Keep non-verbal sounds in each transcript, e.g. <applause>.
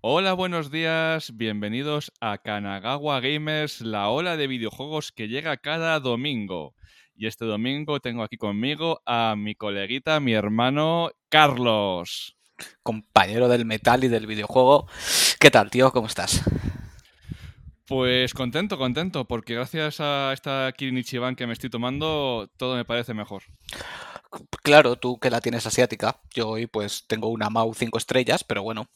Hola, buenos días, bienvenidos a Kanagawa Gamers, la ola de videojuegos que llega cada domingo. Y este domingo tengo aquí conmigo a mi coleguita, mi hermano Carlos. Compañero del metal y del videojuego. ¿Qué tal, tío? ¿Cómo estás? Pues contento, contento, porque gracias a esta Kirin Ichiban que me estoy tomando, todo me parece mejor. Claro, tú que la tienes asiática. Yo hoy pues tengo una Mau 5 estrellas, pero bueno.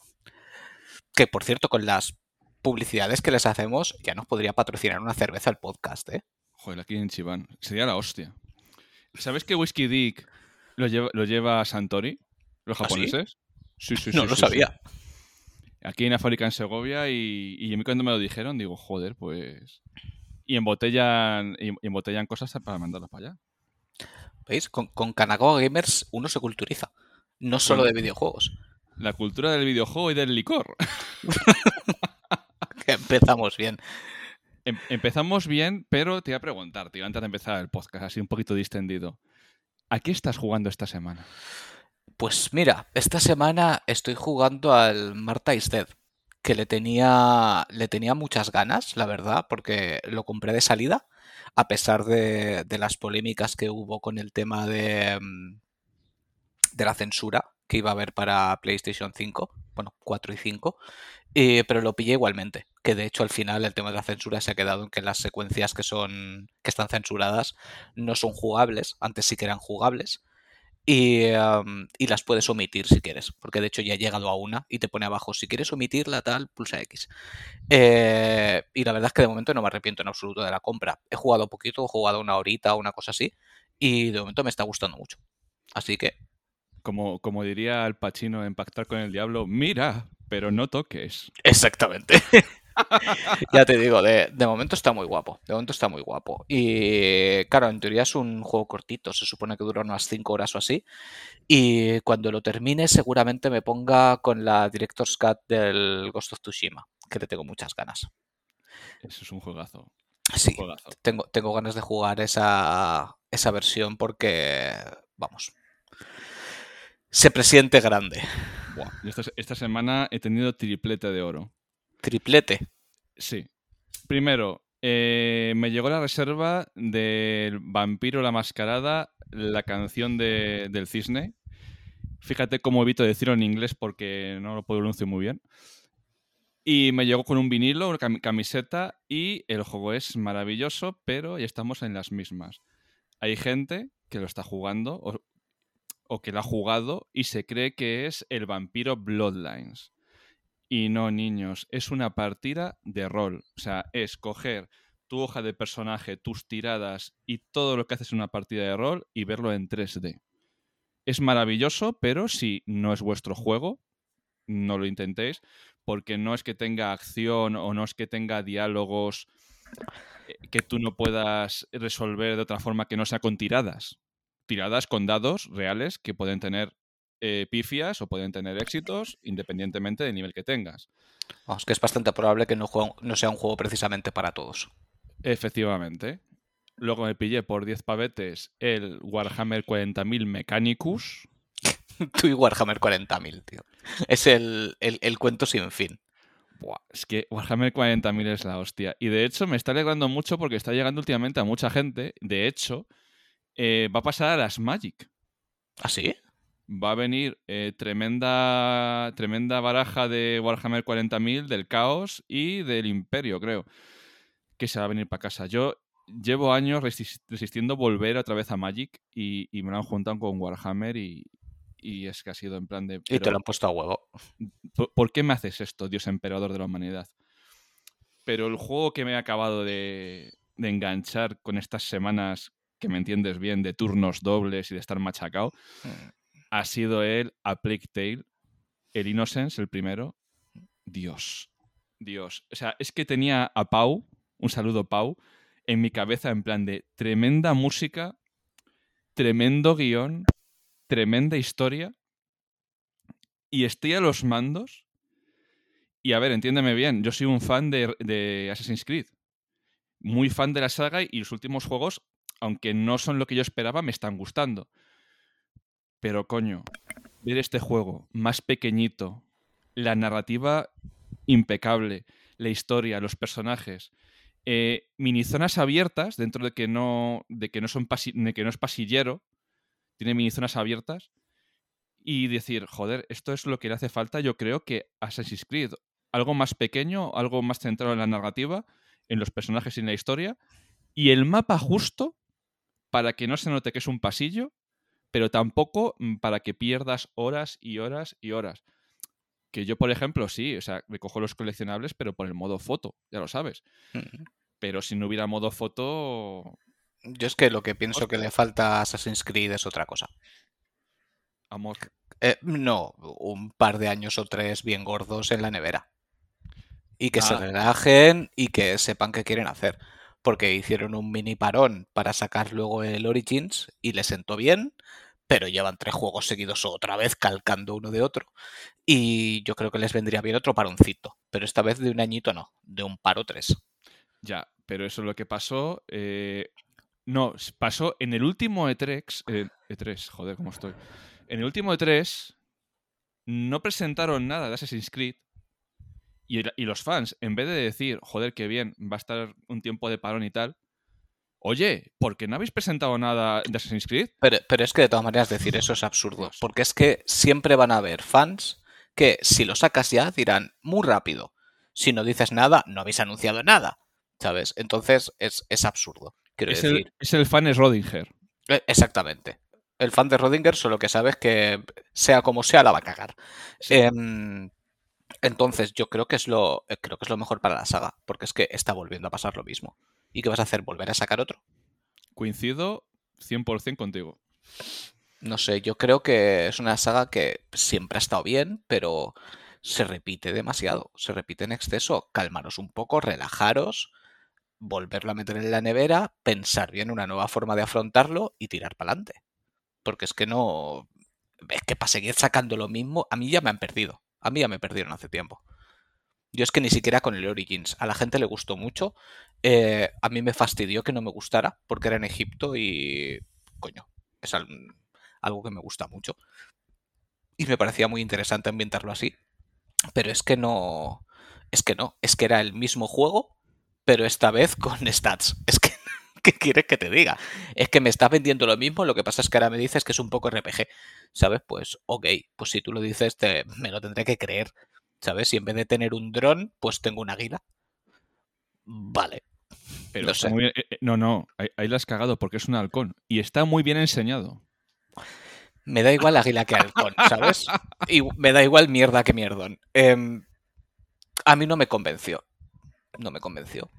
Que por cierto, con las publicidades que les hacemos, ya nos podría patrocinar una cerveza al podcast, ¿eh? Joder, aquí en Chiván. Sería la hostia. ¿Sabes que Whiskey Dick lo lleva, lo lleva Santori? ¿Los ¿Ah, sí? japoneses? Sí, sí, sí. no lo sí, sabía. sí. Aquí en la fábrica en Segovia y, y a mí cuando me lo dijeron digo, joder, pues... Y embotellan, y embotellan cosas para mandarlas para allá. ¿Veis? Con, con Kanagawa Gamers uno se culturiza. No solo de videojuegos. La cultura del videojuego y del licor. Que <laughs> empezamos bien. Em- empezamos bien, pero te iba a preguntar, tío, antes de empezar el podcast, así un poquito distendido. ¿A qué estás jugando esta semana? Pues mira, esta semana estoy jugando al Marta is Dead, que le tenía, le tenía muchas ganas, la verdad, porque lo compré de salida, a pesar de, de las polémicas que hubo con el tema de, mm, de la censura que iba a haber para PlayStation 5, bueno, 4 y 5, eh, pero lo pillé igualmente, que de hecho al final el tema de la censura se ha quedado en que las secuencias que son que están censuradas no son jugables, antes sí que eran jugables, y, y las puedes omitir si quieres, porque de hecho ya he llegado a una y te pone abajo, si quieres omitirla tal, pulsa X. Eh, y la verdad es que de momento no me arrepiento en absoluto de la compra. He jugado poquito, he jugado una horita o una cosa así, y de momento me está gustando mucho. Así que, Como, como diría Al Pacino en Pactar con el Diablo, mira, pero no toques. exactamente. <laughs> ya te digo, de, de momento está muy guapo. De momento está muy guapo. Y claro, en teoría es un juego cortito, se supone que dura unas 5 horas o así. Y cuando lo termine, seguramente me ponga con la Director's Cut del Ghost of Tsushima, que le tengo muchas ganas. Eso es un juegazo. Sí, Un juegazo. tengo, tengo ganas de jugar esa, esa versión porque, vamos, se presiente grande. Yo esta, esta semana he tenido triplete de oro. Triplete. Sí. Primero, eh, me llegó la reserva del Vampiro la Mascarada, la canción de- del cisne. Fíjate cómo evito decirlo en inglés porque no lo pronuncio muy bien. Y me llegó con un vinilo, una cam- camiseta y el juego es maravilloso, pero ya estamos en las mismas. Hay gente que lo está jugando o, que lo ha jugado y se cree que es el vampiro Bloodlines. Y no, niños, es una partida de rol. O sea, es coger tu hoja de personaje, tus tiradas y todo lo que haces en una partida de rol y verlo en 3D. Es maravilloso, pero si no es vuestro juego, no lo intentéis, porque no es que tenga acción o no es que tenga diálogos eh, que tú no puedas resolver de otra forma que no sea con tiradas. Tiradas con dados reales que pueden tener eh, pifias o pueden tener éxitos independientemente del nivel que tengas. Vamos, que es bastante probable que no sea un juego precisamente para todos. Efectivamente. Luego me pillé por 10 pavetes el Warhammer 40.000 Mechanicus. <laughs> Tú y Warhammer 40.000, tío. Es el, el- el cuento sin fin. Buah, es que Warhammer 40.000 es la hostia. Y de hecho me está alegrando mucho porque está llegando últimamente a mucha gente. De hecho, eh, va a pasar a las Magic. ¿Ah, sí? Va a venir eh, tremenda, tremenda baraja de Warhammer 40.000, del Caos y del Imperio, creo. Que se va a venir para casa. Yo llevo años resis- resistiendo volver otra vez a Magic y, y me lo han juntado con Warhammer y, y es que ha sido en plan de... Y te lo han puesto a huevo. ¿Por, por qué me haces esto, Dios emperador de la humanidad? Pero el juego que me ha acabado de, de enganchar con estas semanas, que me entiendes bien, de turnos dobles y de estar machacado, Mm. ha sido el A Plague Tale, el Innocence, el primero. Dios, Dios. O sea, es que tenía a Pau, un saludo Pau, en mi cabeza en plan de tremenda música, tremendo guion, tremenda historia. Y estoy a los mandos. Y a ver, entiéndeme bien, yo soy un fan de, de Assassin's Creed. Muy fan de la saga y los últimos juegos, aunque no son lo que yo esperaba, me están gustando. Pero coño, ver este juego más pequeñito, la narrativa impecable. La historia, los personajes. Eh, mini zonas abiertas, dentro de que no, de que no, son de que no es pasillero, tiene mini zonas abiertas. Y decir, joder, esto es lo que le hace falta, yo creo que Assassin's Creed. Algo más pequeño, algo más centrado en la narrativa, en los personajes y en la historia. Y el mapa justo para que no se note que es un pasillo, pero tampoco mm, para que pierdas horas y horas y horas. Que yo, por ejemplo, sí, o sea, me cojo los coleccionables, pero por el modo foto, ya lo sabes. Pero si no hubiera modo foto. Yo es que lo que pienso que le falta a Assassin's Creed es otra cosa. Amor. Eh, no, un par de años o tres bien gordos en la nevera. Y que se ah. relajen y que sepan qué quieren hacer. Porque hicieron un mini parón para sacar luego el Origins y le sentó bien pero llevan tres juegos seguidos otra vez calcando uno de otro. Y yo creo que les vendría bien otro paroncito, pero esta vez de un añito no, de un paro tres. Ya, pero eso es lo que pasó. Eh, no, pasó en el último E3, E3, e joder, cómo estoy. En el último E3 no presentaron nada de Assassin's Creed y, y los fans, en vez de decir, joder, qué bien, va a estar un tiempo de parón y tal, Oye, ¿por qué no habéis presentado nada de Assassin's Creed? Pero, es que de todas maneras decir eso es absurdo. Porque es que siempre van a haber fans que si lo sacas ya dirán muy rápido. Si no dices nada, no habéis anunciado nada. ¿Sabes? Entonces es, absurdo. Quiero es, decir. El, es el fan es Rodinger. Eh, exactamente. El fan de Rodinger solo que sabes que sea como sea la va a cagar. Em, entonces yo creo que es lo creo que es lo mejor para la saga, porque es que está volviendo a pasar lo mismo. ¿Y qué vas a hacer? ¿Volver a sacar otro? Coincido 100% contigo. No sé, yo creo que es una saga que siempre ha estado bien, pero se repite demasiado, se repite en exceso. Calmaros un poco, relajaros, volverlo a meter en la nevera, pensar bien una nueva forma de afrontarlo y tirar para adelante. Porque es que no. Es que para seguir sacando lo mismo, a mí ya me han perdido. A mí ya me perdieron hace tiempo. Yo es que ni siquiera con el Origins. A la gente le gustó mucho. Eh, a mí me fastidió que no me gustara porque era en Egipto y. Coño, es algo que me gusta mucho. Y me parecía muy interesante ambientarlo así. Pero es que no. Es que no. Es que era el mismo juego, pero esta vez con stats. Es que. <laughs> ¿Qué quieres que te diga? Es que me estás vendiendo lo mismo, lo que pasa es que ahora me dices que es un poco RPG. ¿Sabes? Pues, ok, pues si tú lo dices, te, me lo tendré que creer. ¿Sabes? Si en vez de tener un dron, pues tengo un águila. Vale. Pero no, eh, eh, no, no, ahí, la has cagado porque es un halcón. Y está muy bien enseñado. Me da igual águila que halcón, ¿sabes? Y me da igual mierda que mierdón. Em, a mí no me convenció. No me convenció.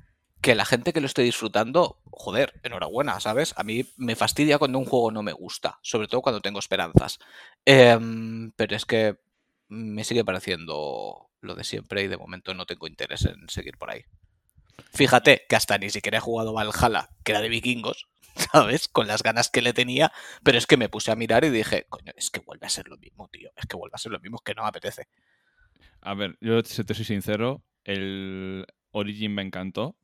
Que la gente que lo esté disfrutando, joder, enhorabuena, ¿sabes? A mí me fastidia cuando un juego no me gusta, sobre todo cuando tengo esperanzas. Em, pero es que me sigue pareciendo lo de siempre y de momento no tengo interés en seguir por ahí. Fíjate que hasta ni siquiera he jugado Valhalla, que era de vikingos, <laughs> ¿sabes? Con las ganas que le tenía, pero es que me puse a mirar y dije, coño, es que vuelve a ser lo mismo, tío, es que vuelve a ser lo mismo, es que no me apetece. A ver, yo te soy sincero, el Origin me encantó,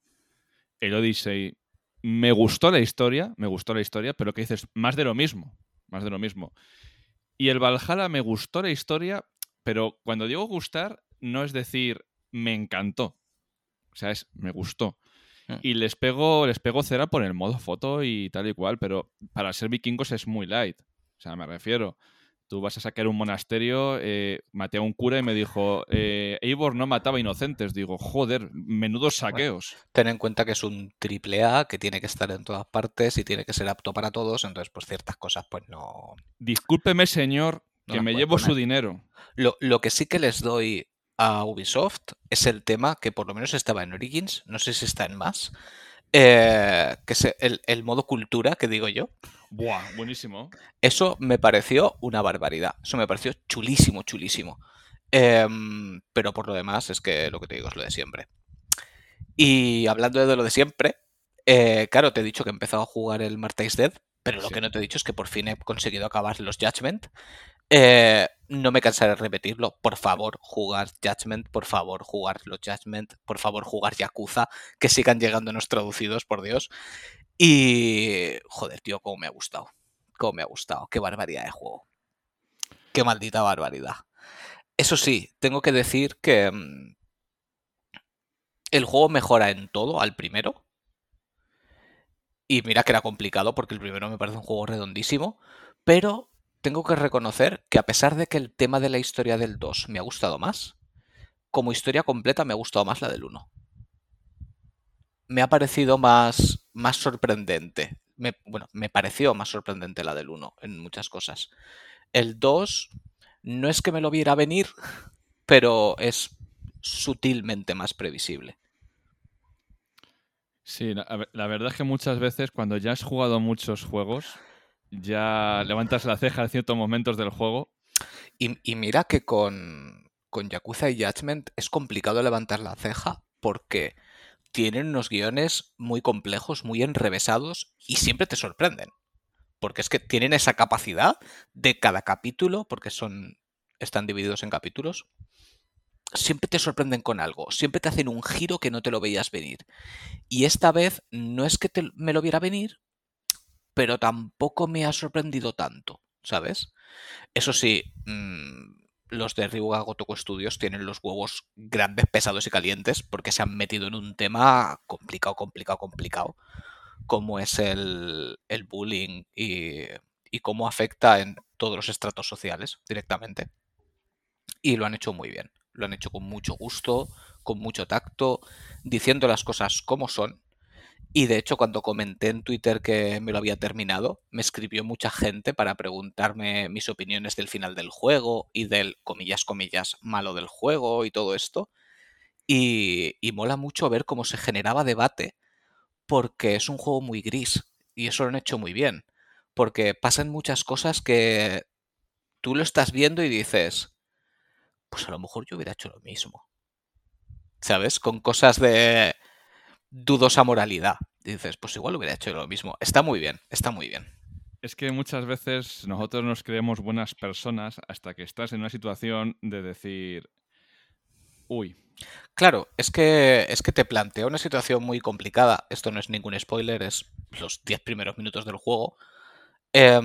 el Odyssey me gustó la historia, me gustó la historia, pero que dices, más de lo mismo, más de lo mismo. Y el Valhalla me gustó la historia, pero cuando digo gustar, no es decir me encantó. O sea, es me gustó. Mm. Y les pego, les pego cera por el modo foto y tal y cual, pero para ser vikingos es muy light. O sea, me refiero. Tú vas a sacar un monasterio, eh, maté a un cura y me dijo, eh, Eivor no mataba inocentes. Digo, joder, menudos saqueos. ten en cuenta que es un triple A, que tiene que estar en todas partes y tiene que ser apto para todos, entonces pues ciertas cosas pues no... Discúlpeme, señor, que me llevo su dinero. Lo, lo, que sí que les doy a Ubisoft es el tema que por lo menos estaba en Origins, no sé si está en más, eh, que es el, modo cultura que digo yo. Buah, buenísimo. Eso me pareció una barbaridad. Eso me pareció chulísimo, chulísimo. Em, pero por lo demás, es que lo que te digo es lo de siempre. Y hablando de lo de siempre, eh, claro, te he dicho que he empezado a jugar el Marty's Dead, pero lo que no te he dicho es que por fin he conseguido acabar los Judgment. Eh, no me cansaré de repetirlo. Por favor, jugar Judgment. Por favor, jugar los Judgment. Por favor, jugar Yakuza. Que sigan llegando los traducidos, por Dios. Y. Joder, tío, cómo me ha gustado. Cómo me ha gustado. Qué barbaridad de juego. Qué maldita barbaridad. Eso sí, tengo que decir que. Mm, El juego mejora en todo al primero. Y mira que era complicado porque el primero me parece un juego redondísimo. Pero tengo que reconocer que a pesar de que el tema de la historia del 2 me ha gustado más, como historia completa me ha gustado más la del 1. Me ha parecido más, más sorprendente. Me, bueno, me pareció más sorprendente la del 1 en muchas cosas. El 2 no es que me lo viera venir, <laughs> pero es sutilmente más previsible. Sí, la, la, verdad es que muchas veces cuando ya has jugado muchos juegos, ya levantas la ceja en ciertos momentos del juego. Y, mira que con, con Yakuza y Judgment es complicado levantar la ceja porque tienen unos guiones muy complejos, muy enrevesados y siempre te sorprenden. Porque es que tienen esa capacidad de cada capítulo, porque son están divididos en capítulos, siempre te sorprenden con algo, siempre te hacen un giro que no te lo veías venir. Y esta vez no es que me lo viera venir, pero tampoco me ha sorprendido tanto, ¿sabes? Eso sí, mmm, los de Ryuga Gotoku Studios tienen los huevos grandes, pesados y calientes porque se han metido en un tema complicado, complicado, complicado, como es el, el bullying y, y cómo afecta en todos los estratos sociales directamente. Y lo han hecho muy bien, lo han hecho con mucho gusto, con mucho tacto, diciendo las cosas como son y de hecho, cuando comenté en Twitter que me lo había terminado, me escribió mucha gente para preguntarme mis opiniones del final del juego y del, comillas, comillas, malo del juego y todo esto. Y, y mola mucho ver cómo se generaba debate porque es un juego muy gris y eso lo han hecho muy bien. Porque pasan muchas cosas que tú lo estás viendo y dices, pues a lo mejor yo hubiera hecho lo mismo. ¿Sabes? Con cosas de dudosa moralidad. dices, pues igual hubiera hecho lo mismo. Está muy bien, está muy bien. Es que muchas veces nosotros nos creemos buenas personas hasta que estás en una situación de decir, uy. Claro, es que, es que te plantea una situación muy complicada. Esto no es ningún spoiler, es los 10 primeros minutos del juego. Eh,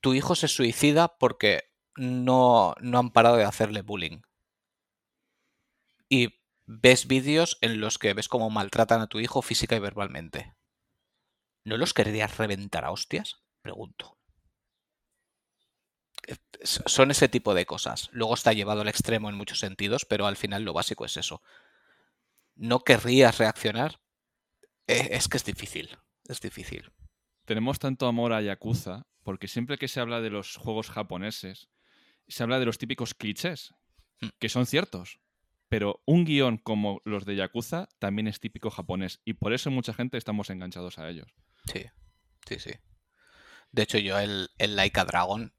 tu hijo se suicida porque no, no han parado de hacerle bullying. Y ves vídeos en los que ves cómo maltratan a tu hijo física y verbalmente. ¿No los querrías reventar a hostias? Pregunto. Eh, son ese tipo de cosas. Luego está llevado al extremo en muchos sentidos, pero al final lo básico es eso. ¿No querrías reaccionar? Eh, es que es difícil. Es difícil. Tenemos tanto amor a Yakuza porque siempre que se habla de los juegos japoneses, se habla de los típicos clichés, hmm. que son ciertos. Pero un guion como los de Yakuza también es típico japonés y por eso mucha gente estamos enganchados a ellos. Sí, sí, sí. De hecho, yo el, el Laika Dragon,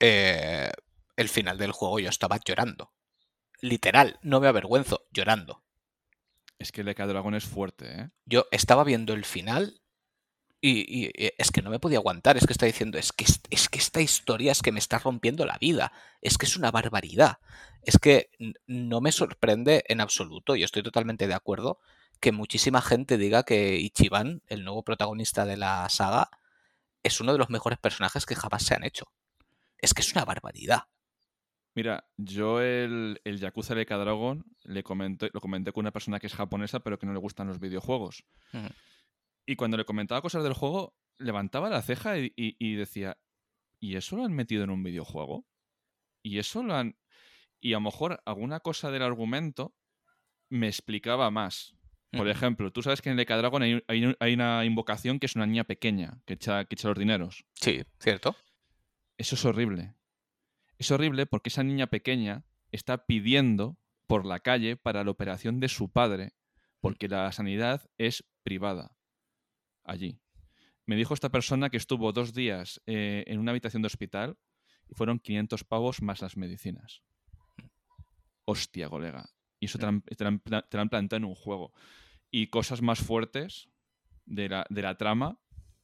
eh, el final del juego yo estaba llorando. Literal, no me avergüenzo, llorando. Es que el Laika Dragon es fuerte, ¿eh? Yo estaba viendo el final y, y, es que no me podía aguantar, es que está diciendo, es que, es que esta historia es que me está rompiendo la vida, es que es una barbaridad. Es que no me sorprende en absoluto, y estoy totalmente de acuerdo, que muchísima gente diga que Ichiban, el nuevo protagonista de la saga, es uno de los mejores personajes que jamás se han hecho. Es que es una barbaridad. Mira, yo el, el Yakuza de Dragon le comenté, lo comenté con una persona que es japonesa pero que no le gustan los videojuegos. Uh -huh. Y cuando le comentaba cosas del juego, levantaba la ceja y, y, y, decía, ¿y eso lo han metido en un videojuego? ¿Y eso lo han...? Y a lo mejor alguna cosa del argumento me explicaba más. Por ejemplo, tú sabes que en el Dragon hay, hay, hay, una invocación que es una niña pequeña que echa, que echa los dineros. Sí, cierto. Eso es horrible. Es horrible porque esa niña pequeña está pidiendo por la calle para la operación de su padre, porque la sanidad es privada allí. Me dijo esta persona que estuvo dos días eh, en una habitación de hospital y fueron 500 pavos más las medicinas. Hostia, colega. Y eso te lo han, te han, te han plantado en un juego. Y cosas más fuertes de la, de la, trama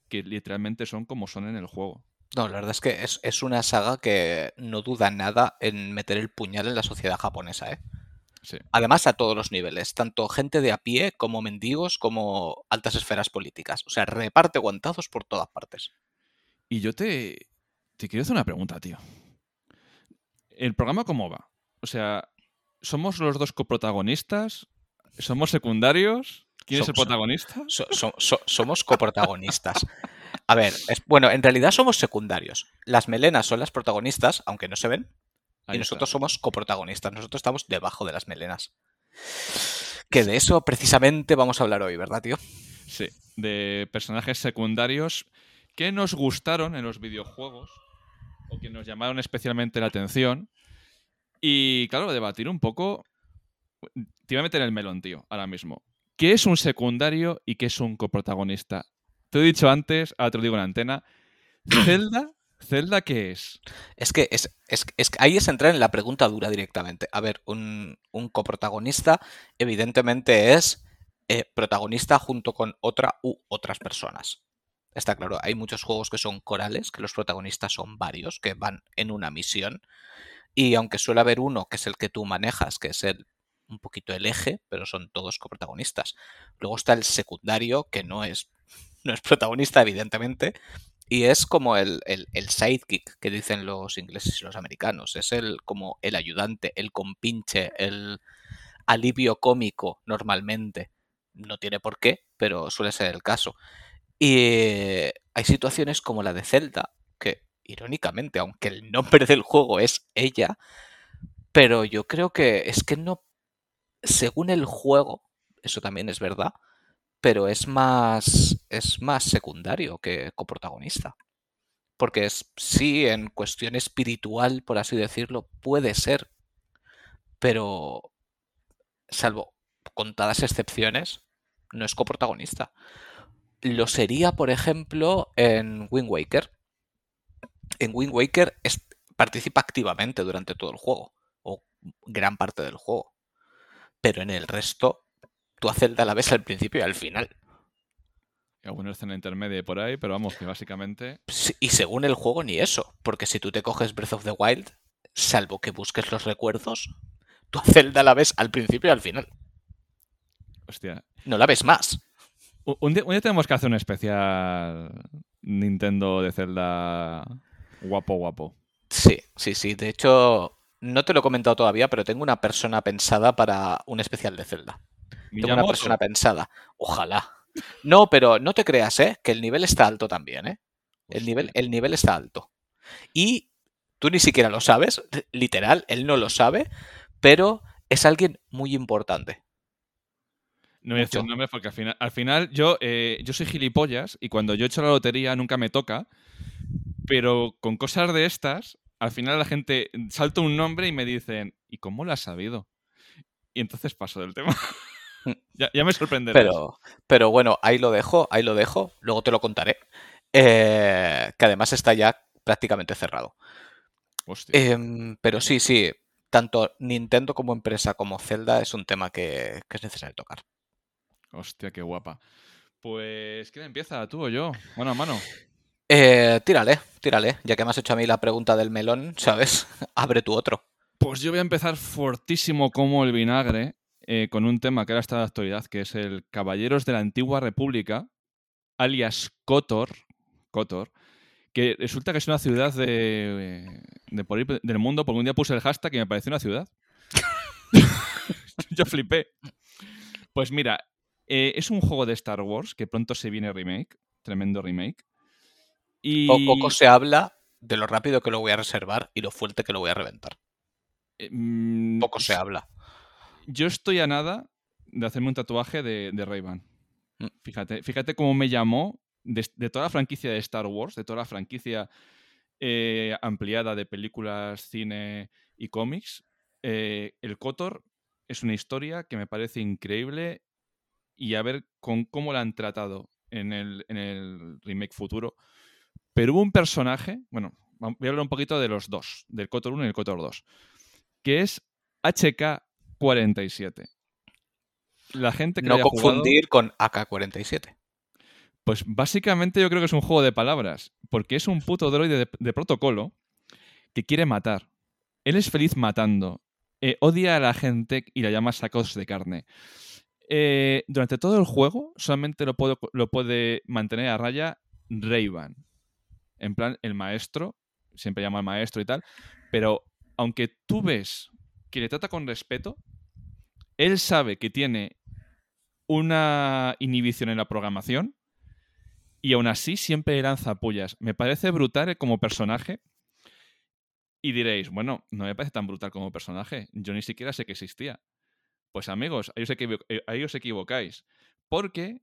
que literalmente son como son en el juego. No, la verdad es que es, es, una saga que no duda nada en meter el puñal en la sociedad japonesa, ¿eh? Sí. Además, a todos los niveles, tanto gente de a pie como mendigos, como altas esferas políticas. O sea, reparte guantazos por todas partes. Y yo te, te quiero hacer una pregunta, tío. ¿El programa cómo va? O sea, ¿somos los dos coprotagonistas? ¿Somos secundarios? ¿Quién es el protagonista? So- so- so- somos coprotagonistas. A ver, es- bueno, en realidad somos secundarios. Las melenas son las protagonistas, aunque no se ven, Ahí y nosotros está. somos coprotagonistas. Nosotros estamos debajo de las melenas. Que de eso precisamente vamos a hablar hoy, ¿verdad, tío? Sí, de personajes secundarios que nos gustaron en los videojuegos o que nos llamaron especialmente la atención. Y claro, debatir un poco. Te iba a meter el melón, tío, ahora mismo. ¿Qué es un secundario y qué es un coprotagonista? Te he dicho antes, ahora te lo digo en la antena. <clears throat> ¿Zelda? ¿Zelda qué es? Es que es, es- es que ahí es entrar en la pregunta dura directamente. A ver, un, un coprotagonista evidentemente es eh, protagonista junto con otra u otras personas. Está claro, hay muchos juegos que son corales, que los protagonistas son varios, que van en una misión. Y aunque suele haber uno que es el que tú manejas, que es el, un poquito el eje, pero son todos coprotagonistas. Luego está el secundario, que no es, <laughs> no es protagonista, evidentemente, y es como el, el, sidekick que dicen los ingleses y los americanos. Es el como el ayudante, el compinche, el alivio cómico normalmente. No tiene por qué, pero suele ser el caso. Y hay situaciones como la de Zelda, que irónicamente, aunque el nombre del juego es ella, pero yo creo que es que no, según el juego, eso también es verdad, pero es más, es más secundario que coprotagonista. Porque es, sí, en cuestión espiritual, por así decirlo, puede ser, pero salvo contadas excepciones, no es coprotagonista. Lo sería, por ejemplo, en Wind Waker. En Wind Waker es- participa activamente durante todo el juego, o gran parte del juego. Pero en el resto, tú a Zelda la ves al principio y al final. Y alguna escena intermedia por ahí, pero vamos, que básicamente. Sí, Y según el juego, ni eso. Porque si tú te coges Breath of the Wild, salvo que busques los recuerdos, tú a Zelda la ves al principio y al final. Hostia. No la ves más. U- Un día, un día tenemos que hacer un especial Nintendo de Zelda guapo, guapo. Sí, sí, sí. De hecho, no te lo he comentado todavía, pero tengo una persona pensada para un especial de Zelda. Tengo una persona pensada. Ojalá. No, pero no te creas, ¿eh? Que el nivel está alto también, ¿eh? El nivel, el nivel está alto. Y tú ni siquiera lo sabes, literal, él no lo sabe, pero es alguien muy importante. No voy a decir nombres porque al final, al final yo, eh, yo soy gilipollas y cuando yo echo la lotería nunca me toca. Pero con cosas de estas, al final la gente salta un nombre y me dicen, ¿y cómo lo has sabido? Y entonces paso del tema. <laughs> <laughs> ya, ya me sorprenderás. Pero, pero bueno, ahí lo dejo, ahí lo dejo, luego te lo contaré. Eh, que además está ya prácticamente cerrado. Hostia. Em, pero sí, sí, tanto Nintendo como empresa como Zelda es un tema que, que es necesario tocar. Hostia, qué guapa. Pues, ¿quién empieza? ¿Tú o yo? Mano a mano. Eh, tírale, tírale, ya que me has hecho a mí la pregunta del melón, ¿sabes? <laughs> Abre tu otro. Pues yo voy a empezar fortísimo como el vinagre eh, con un tema que ahora está de actualidad, que es el Caballeros de la Antigua República, alias Kotor, Kotor, que resulta que es una ciudad de, de por ahí del mundo, porque un día puse el hashtag y me pareció una ciudad. <laughs> yo flipé. Pues mira, eh, es un juego de Star Wars que pronto se viene remake, tremendo remake. Y Po- Poco se habla de lo rápido que lo voy a reservar y lo fuerte que lo voy a reventar. eh, mm, Poco se habla. Yo estoy a nada de hacerme un tatuaje de, de Ray-Ban. Mm. Fíjate, fíjate cómo me llamó de, de toda la franquicia de Star Wars, de toda la franquicia eh, ampliada de películas, cine y cómics. eh, el Kotor es una historia que me parece increíble y a ver con cómo la han tratado en el, en el remake futuro. Pero hubo un personaje, bueno, voy a hablar un poquito de los dos, del Kotor 1 y el Kotor 2, que es HK47. La gente que No haya jugado- confundir con AK-47. pues básicamente yo creo que es un juego de palabras, porque es un puto droide de, de protocolo que quiere matar. Él es feliz matando, eh, odia a la gente y la llama sacos de carne. Eh, durante todo el juego solamente lo, puedo- lo puede mantener a raya Ray-Ban. En plan, el maestro, siempre llama al maestro y tal, pero aunque tú ves que le trata con respeto. Él sabe que tiene una inhibición en la programación y aún así siempre lanza pullas. Me parece brutal como personaje. Y diréis, bueno, no me parece tan brutal como personaje. Yo ni siquiera sé que existía. Pues amigos, ahí os, eh, ahí os equivocáis. Porque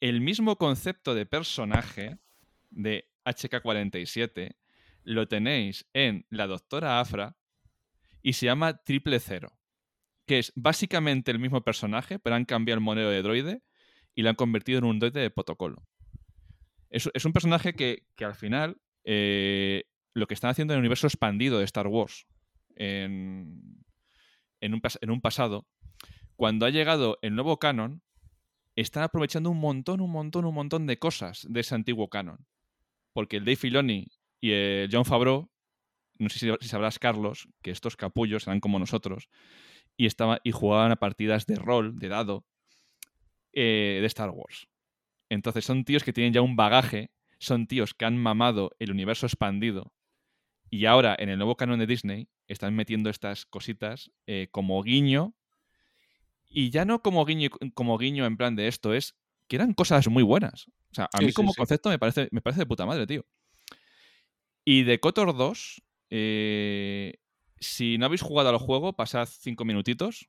el mismo concepto de personaje de HK47 lo tenéis en la doctora Afra y se llama Triple Cero, que es básicamente el mismo personaje, pero han cambiado el modelo de droide y lo han convertido en un droide de protocolo. Es, un personaje que, al final eh, lo que están haciendo en el universo expandido de Star Wars en, un, en un pasado, cuando ha llegado el nuevo canon, están aprovechando un montón, un montón, un montón de cosas de ese antiguo canon. Porque el Dave Filoni y el John Favreau, no sé si, sabrás, Carlos, que estos capullos eran como nosotros, y, estaba, y jugaban a partidas de rol, de dado, eh, de Star Wars. Entonces son tíos que tienen ya un bagaje, son tíos que han mamado el universo expandido y ahora en el nuevo canon de Disney están metiendo estas cositas eh, como guiño y ya no como guiño, como guiño en plan de esto, es que eran cosas muy buenas. O sea, a mí como concepto me parece, me parece de puta madre, tío. Y de Kotor 2, eh, si no habéis jugado al juego, pasad cinco minutitos,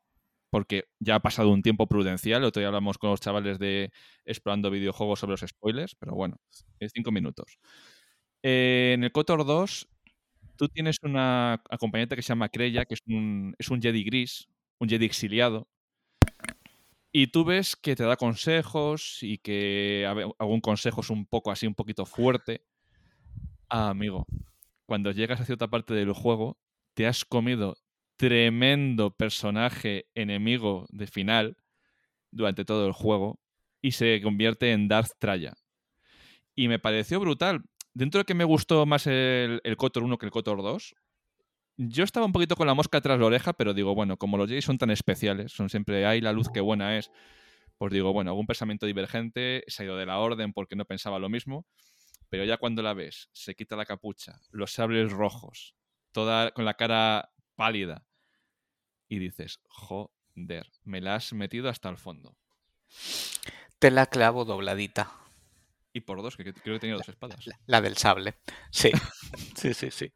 porque ya ha pasado un tiempo prudencial. Otro día hablamos con los chavales de explorando videojuegos sobre los spoilers, pero bueno, es cinco minutos. Eh, en el Kotor 2, tú tienes una acompañante que se llama Kreya, que es un, es un Jedi gris, un Jedi exiliado. Y tú ves que te da consejos y que algún consejo es un poco así, un poquito fuerte. Ah, amigo, cuando llegas a cierta parte del juego, te has comido tremendo personaje enemigo de final durante todo el juego y se convierte en Darth Traya. Y me pareció brutal. Dentro de que me gustó más el, el Kotor 1 que el Kotor 2, yo estaba un poquito con la mosca tras la oreja, pero digo, bueno, como los Jedi son tan especiales, son siempre, hay la luz que buena es, pues digo, bueno, algún pensamiento divergente, se ha ido de la orden porque no pensaba lo mismo, pero ya cuando la ves, se quita la capucha, los sables rojos, toda con la cara pálida, y dices, joder, me la has metido hasta el fondo. Te la clavo dobladita. Y por dos, que creo que tenía dos espadas. La, del sable. Sí. <laughs> sí, sí, sí.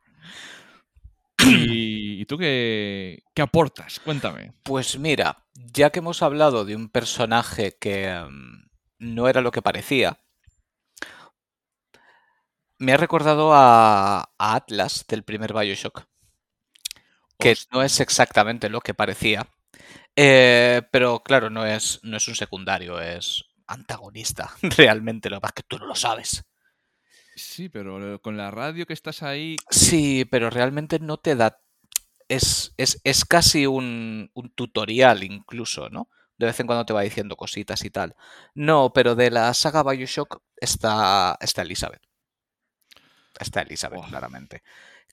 ¿Y, tú qué, qué, aportas? Cuéntame. Pues mira, ya que hemos hablado de un personaje que mm, no era lo que parecía, me ha recordado a, a Atlas del primer Bioshock que no es exactamente lo que parecía. Eh, pero claro, no es, no es un secundario, es antagonista. <laughs> Realmente, lo que que tú no lo sabes. Sí, pero con la radio que estás ahí. Sí, pero realmente no te da. Es, es, casi un, un, tutorial, incluso, ¿no? De vez en cuando te va diciendo cositas y tal. No, pero de la saga Bioshock está, está Elizabeth. Está Elizabeth, claramente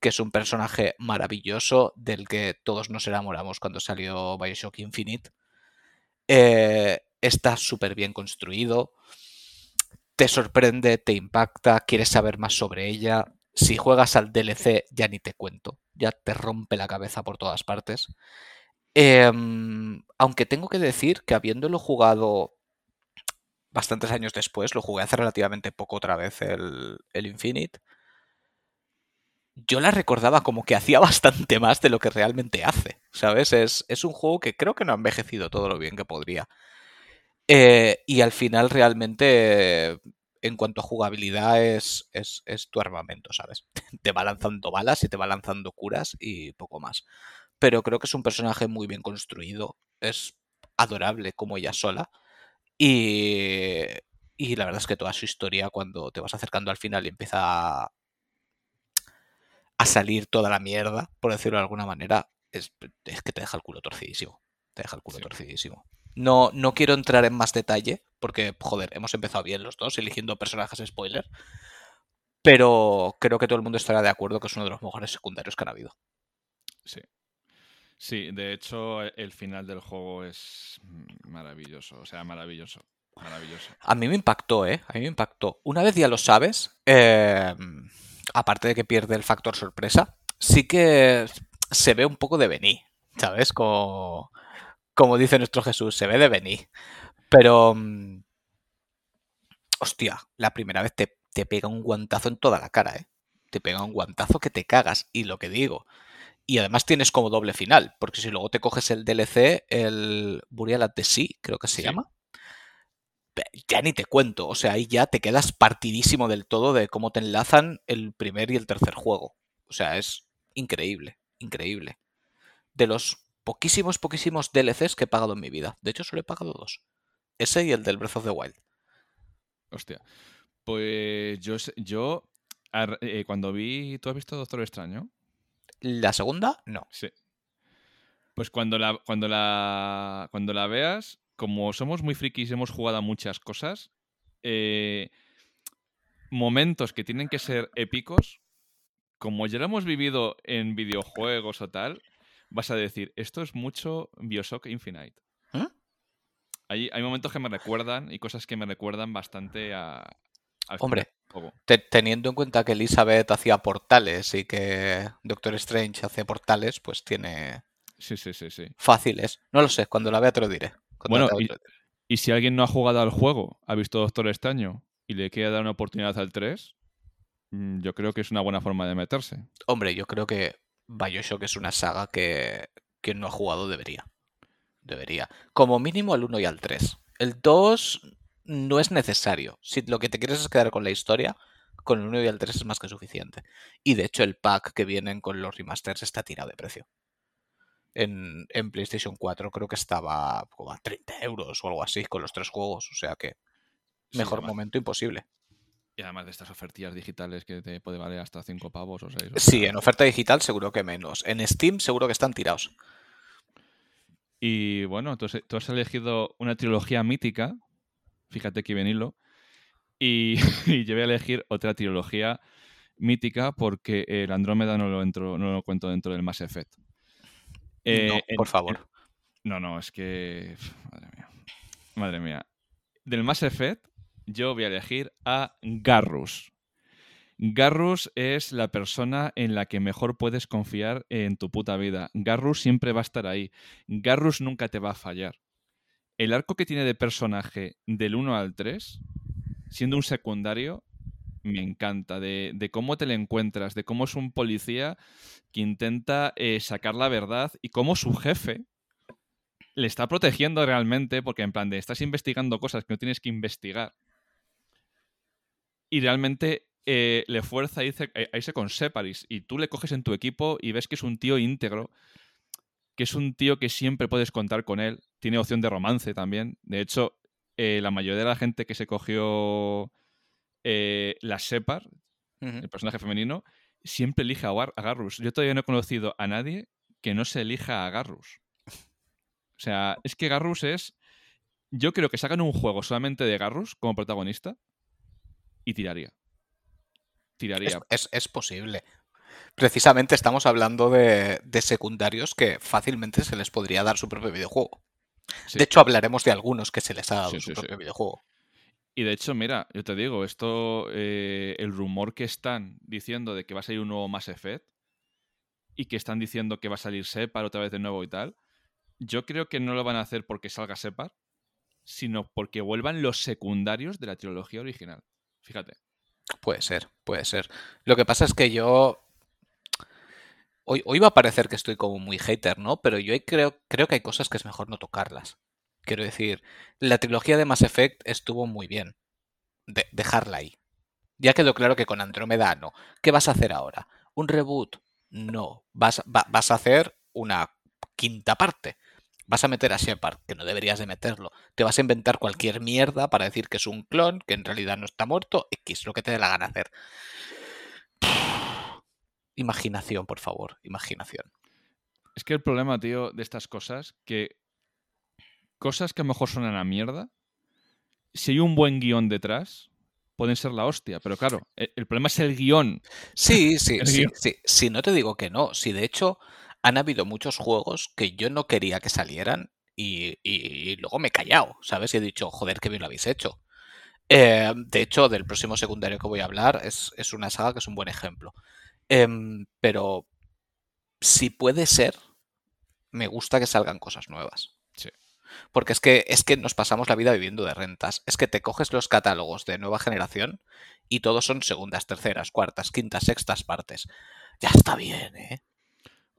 que es un personaje maravilloso del que todos nos enamoramos cuando salió Bioshock Infinite. Eh, está súper bien construido, te sorprende, te impacta, quieres saber más sobre ella. Si juegas al DLC ya ni te cuento, ya te rompe la cabeza por todas partes. Em, aunque tengo que decir que habiéndolo jugado bastantes años después, lo jugué hace relativamente poco otra vez el, el Infinite, yo la recordaba como que hacía <laughs> bastante más de lo que realmente hace, ¿sabes? Es, un juego que creo que no ha envejecido todo lo bien que podría. Eh, y al final realmente, en cuanto a jugabilidad, es, es, tu armamento, ¿sabes? <laughs> Te va lanzando balas y te va lanzando curas y poco más. Pero creo que es un personaje muy bien construido, es adorable como ella sola. Y, y la verdad es que toda su historia, cuando te vas acercando al final y empieza salir toda la mierda, por decirlo de alguna manera, es, que te deja el culo torcidísimo. Te deja el culo torcidísimo. No, no quiero entrar en más detalle, porque, joder, hemos empezado bien los dos, eligiendo personajes spoiler. Pero creo que todo el mundo estará de acuerdo que es uno de los mejores secundarios que han habido. Sí. Sí, de hecho, el final del juego es maravilloso. O sea, maravilloso. Maravilloso. A mí me impactó, ¿eh? A mí me impactó. Una vez ya lo sabes, eh, aparte de que pierde el factor sorpresa, sí que se ve un poco de venir, ¿Sabes? Como, como dice nuestro Jesús, se ve de venir. Pero... mm, Hostia, la primera vez te, te pega un guantazo en toda la cara, ¿eh? Te pega un guantazo que te cagas. Y lo que digo. Y además tienes como doble final, porque si luego te coges el DLC, el Burial at the Sea, creo que se Sí. llama, ya ni te cuento. O sea, ahí ya te quedas partidísimo del todo de cómo te enlazan el primer y el tercer juego. O sea, es increíble, increíble. De los poquísimos, poquísimos DLCs que he pagado en mi vida. De hecho, solo he pagado dos. Ese y el del Breath of the Wild. Hostia. Pues yo, yo eh, cuando vi. ¿Tú has visto Doctor Extraño? La segunda, no. Sí. Pues cuando la, cuando la, cuando la veas, como somos muy frikis y hemos jugado a muchas cosas, eh, momentos que tienen que ser épicos, como ya lo hemos vivido en videojuegos o tal, vas a decir, esto es mucho Bioshock Infinite. ¿Eh? Hay, hay momentos que me recuerdan y cosas que me recuerdan bastante a, al Hombre. Te- teniendo en cuenta que Elizabeth hacía portales y que Doctor Strange hace portales, pues tiene Sí, sí, sí, sí. fáciles. No lo sé, cuando la vea te lo diré. Bueno, y- si alguien no ha jugado al juego, ha visto Doctor Extraño y le quiere dar una oportunidad al 3, mm, yo creo que es una buena forma de meterse. Hombre, yo creo que Bioshock es una saga que quien no ha jugado debería. Debería. Como mínimo al 1 y al 3. El 2 no es necesario. Si lo que te quieres es quedar con la historia, con el 1 y el 3 es más que suficiente. Y de hecho el pack que vienen con los remasters está tirado de precio. En, en PlayStation 4 creo que estaba como a 30 euros o algo así con los tres juegos. O sea que mejor momento imposible. Y además de estas ofertillas digitales que te puede valer hasta 5 pavos o 6. Sí, en oferta digital seguro que menos. En Steam seguro que están tirados. Y bueno, tú, has- tú has elegido una trilogía mítica, fíjate que bien hilo, y, <laughs> y yo voy a elegir otra trilogía mítica porque el Andrómeda no lo, entro, no lo cuento dentro del Mass Effect. Eh, no, en- por favor. No, no, es que. Madre mía. Madre mía. Del Mass Effect, yo voy a elegir a Garrus. Garrus es la persona en la que mejor puedes confiar en tu puta vida. Garrus siempre va a estar ahí. Garrus nunca te va a fallar. El arco que tiene de personaje del 1 al 3, siendo un secundario, me encanta. De, cómo te le encuentras, de cómo es un policía que intenta eh, sacar la verdad y cómo su jefe le está protegiendo realmente, porque en plan de estás investigando cosas que no tienes que investigar. Y realmente eh, le fuerza a irse, a irse con Separis. Y tú le coges en tu equipo y ves que es un tío íntegro, que es un tío que siempre puedes contar con él. Tiene opción de romance también. De hecho, eh, la mayoría de la gente que se cogió eh, la Separ, el personaje femenino, siempre elige a, Gar- a Garrus. Yo todavía no he conocido a nadie que no se elija a Garrus. O sea, es que Garrus es. Yo creo que sacan un juego solamente de Garrus como protagonista y tiraría. Tiraría. Es, es- es posible. Precisamente estamos hablando de, de secundarios que fácilmente se les podría dar su propio videojuego. Sí. De hecho, hablaremos de algunos que se les ha dado Sí, su sí. propio videojuego. Y de hecho, mira, yo te digo, esto, eh, el rumor que están diciendo de que va a salir un nuevo Mass Effect y que están diciendo que va a salir Separ otra vez de nuevo y tal, yo creo que no lo van a hacer porque salga Separ, sino porque vuelvan los secundarios de la trilogía original. Fíjate. Puede ser, puede ser. Lo que pasa es que yo. Hoy, hoy va a parecer que estoy como muy hater, ¿no? Pero yo creo, creo que hay cosas que es mejor no tocarlas. Quiero decir, la trilogía de Mass Effect estuvo muy bien. De- dejarla ahí. Ya quedó claro que con Andrómeda no. ¿Qué vas a hacer ahora? ¿Un reboot? No. Vas, va- vas a hacer una quinta parte. Vas a meter a Shepard, que no deberías de meterlo. Te vas a inventar cualquier mierda para decir que es un clon, que en realidad no está muerto, X, lo que te dé la gana hacer. Imaginación, por favor, imaginación. Es que el problema, tío, de estas cosas, que cosas que a lo mejor suenan a mierda, si hay un buen guion detrás, pueden ser la hostia. Pero claro, e- el problema es el guion. Sí, <laughs> sí, sí, guion. sí. Si no te digo que no. Si de hecho han habido muchos juegos que yo no quería que salieran y, y- y luego me he callado, ¿sabes? Y he dicho, joder, qué bien lo habéis hecho. Eh, de hecho, del próximo secundario que voy a hablar es, es una saga que es un buen ejemplo. Em, pero si puede ser, me gusta que salgan cosas nuevas. Porque es que, es que nos pasamos la vida viviendo de rentas. Es que te coges los catálogos de nueva generación y todos son segundas, terceras, cuartas, quintas, sextas partes. Ya está bien, ¿eh?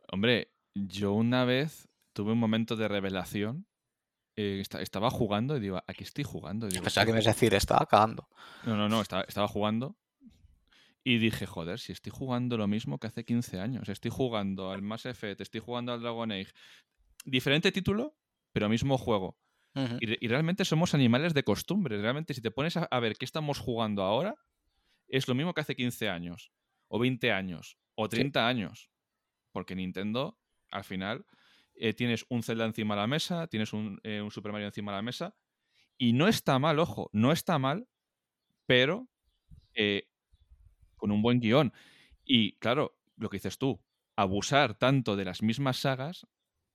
Hombre, yo una vez tuve un momento de revelación. eh, esta- estaba jugando y digo, aquí estoy jugando. y digo, Pensaba que me "Joder". ibas a decir, estaba cagando. No, no, no, estaba, estaba jugando. Y dije, joder, si estoy jugando lo mismo que hace 15 años. Estoy jugando al Mass Effect, estoy jugando al Dragon Age. Diferente título, pero mismo juego. Y, re- y realmente somos animales de costumbre. Realmente, si te pones a, a ver qué estamos jugando ahora, es lo mismo que hace 15 años, o 20 años, o 30 años. Porque Nintendo, al final, eh, tienes un Zelda encima de la mesa, tienes un, eh, un Super Mario encima de la mesa. Y no está mal, ojo, no está mal, pero eh, con un buen guion. Y claro, lo que dices tú, abusar tanto de las mismas sagas,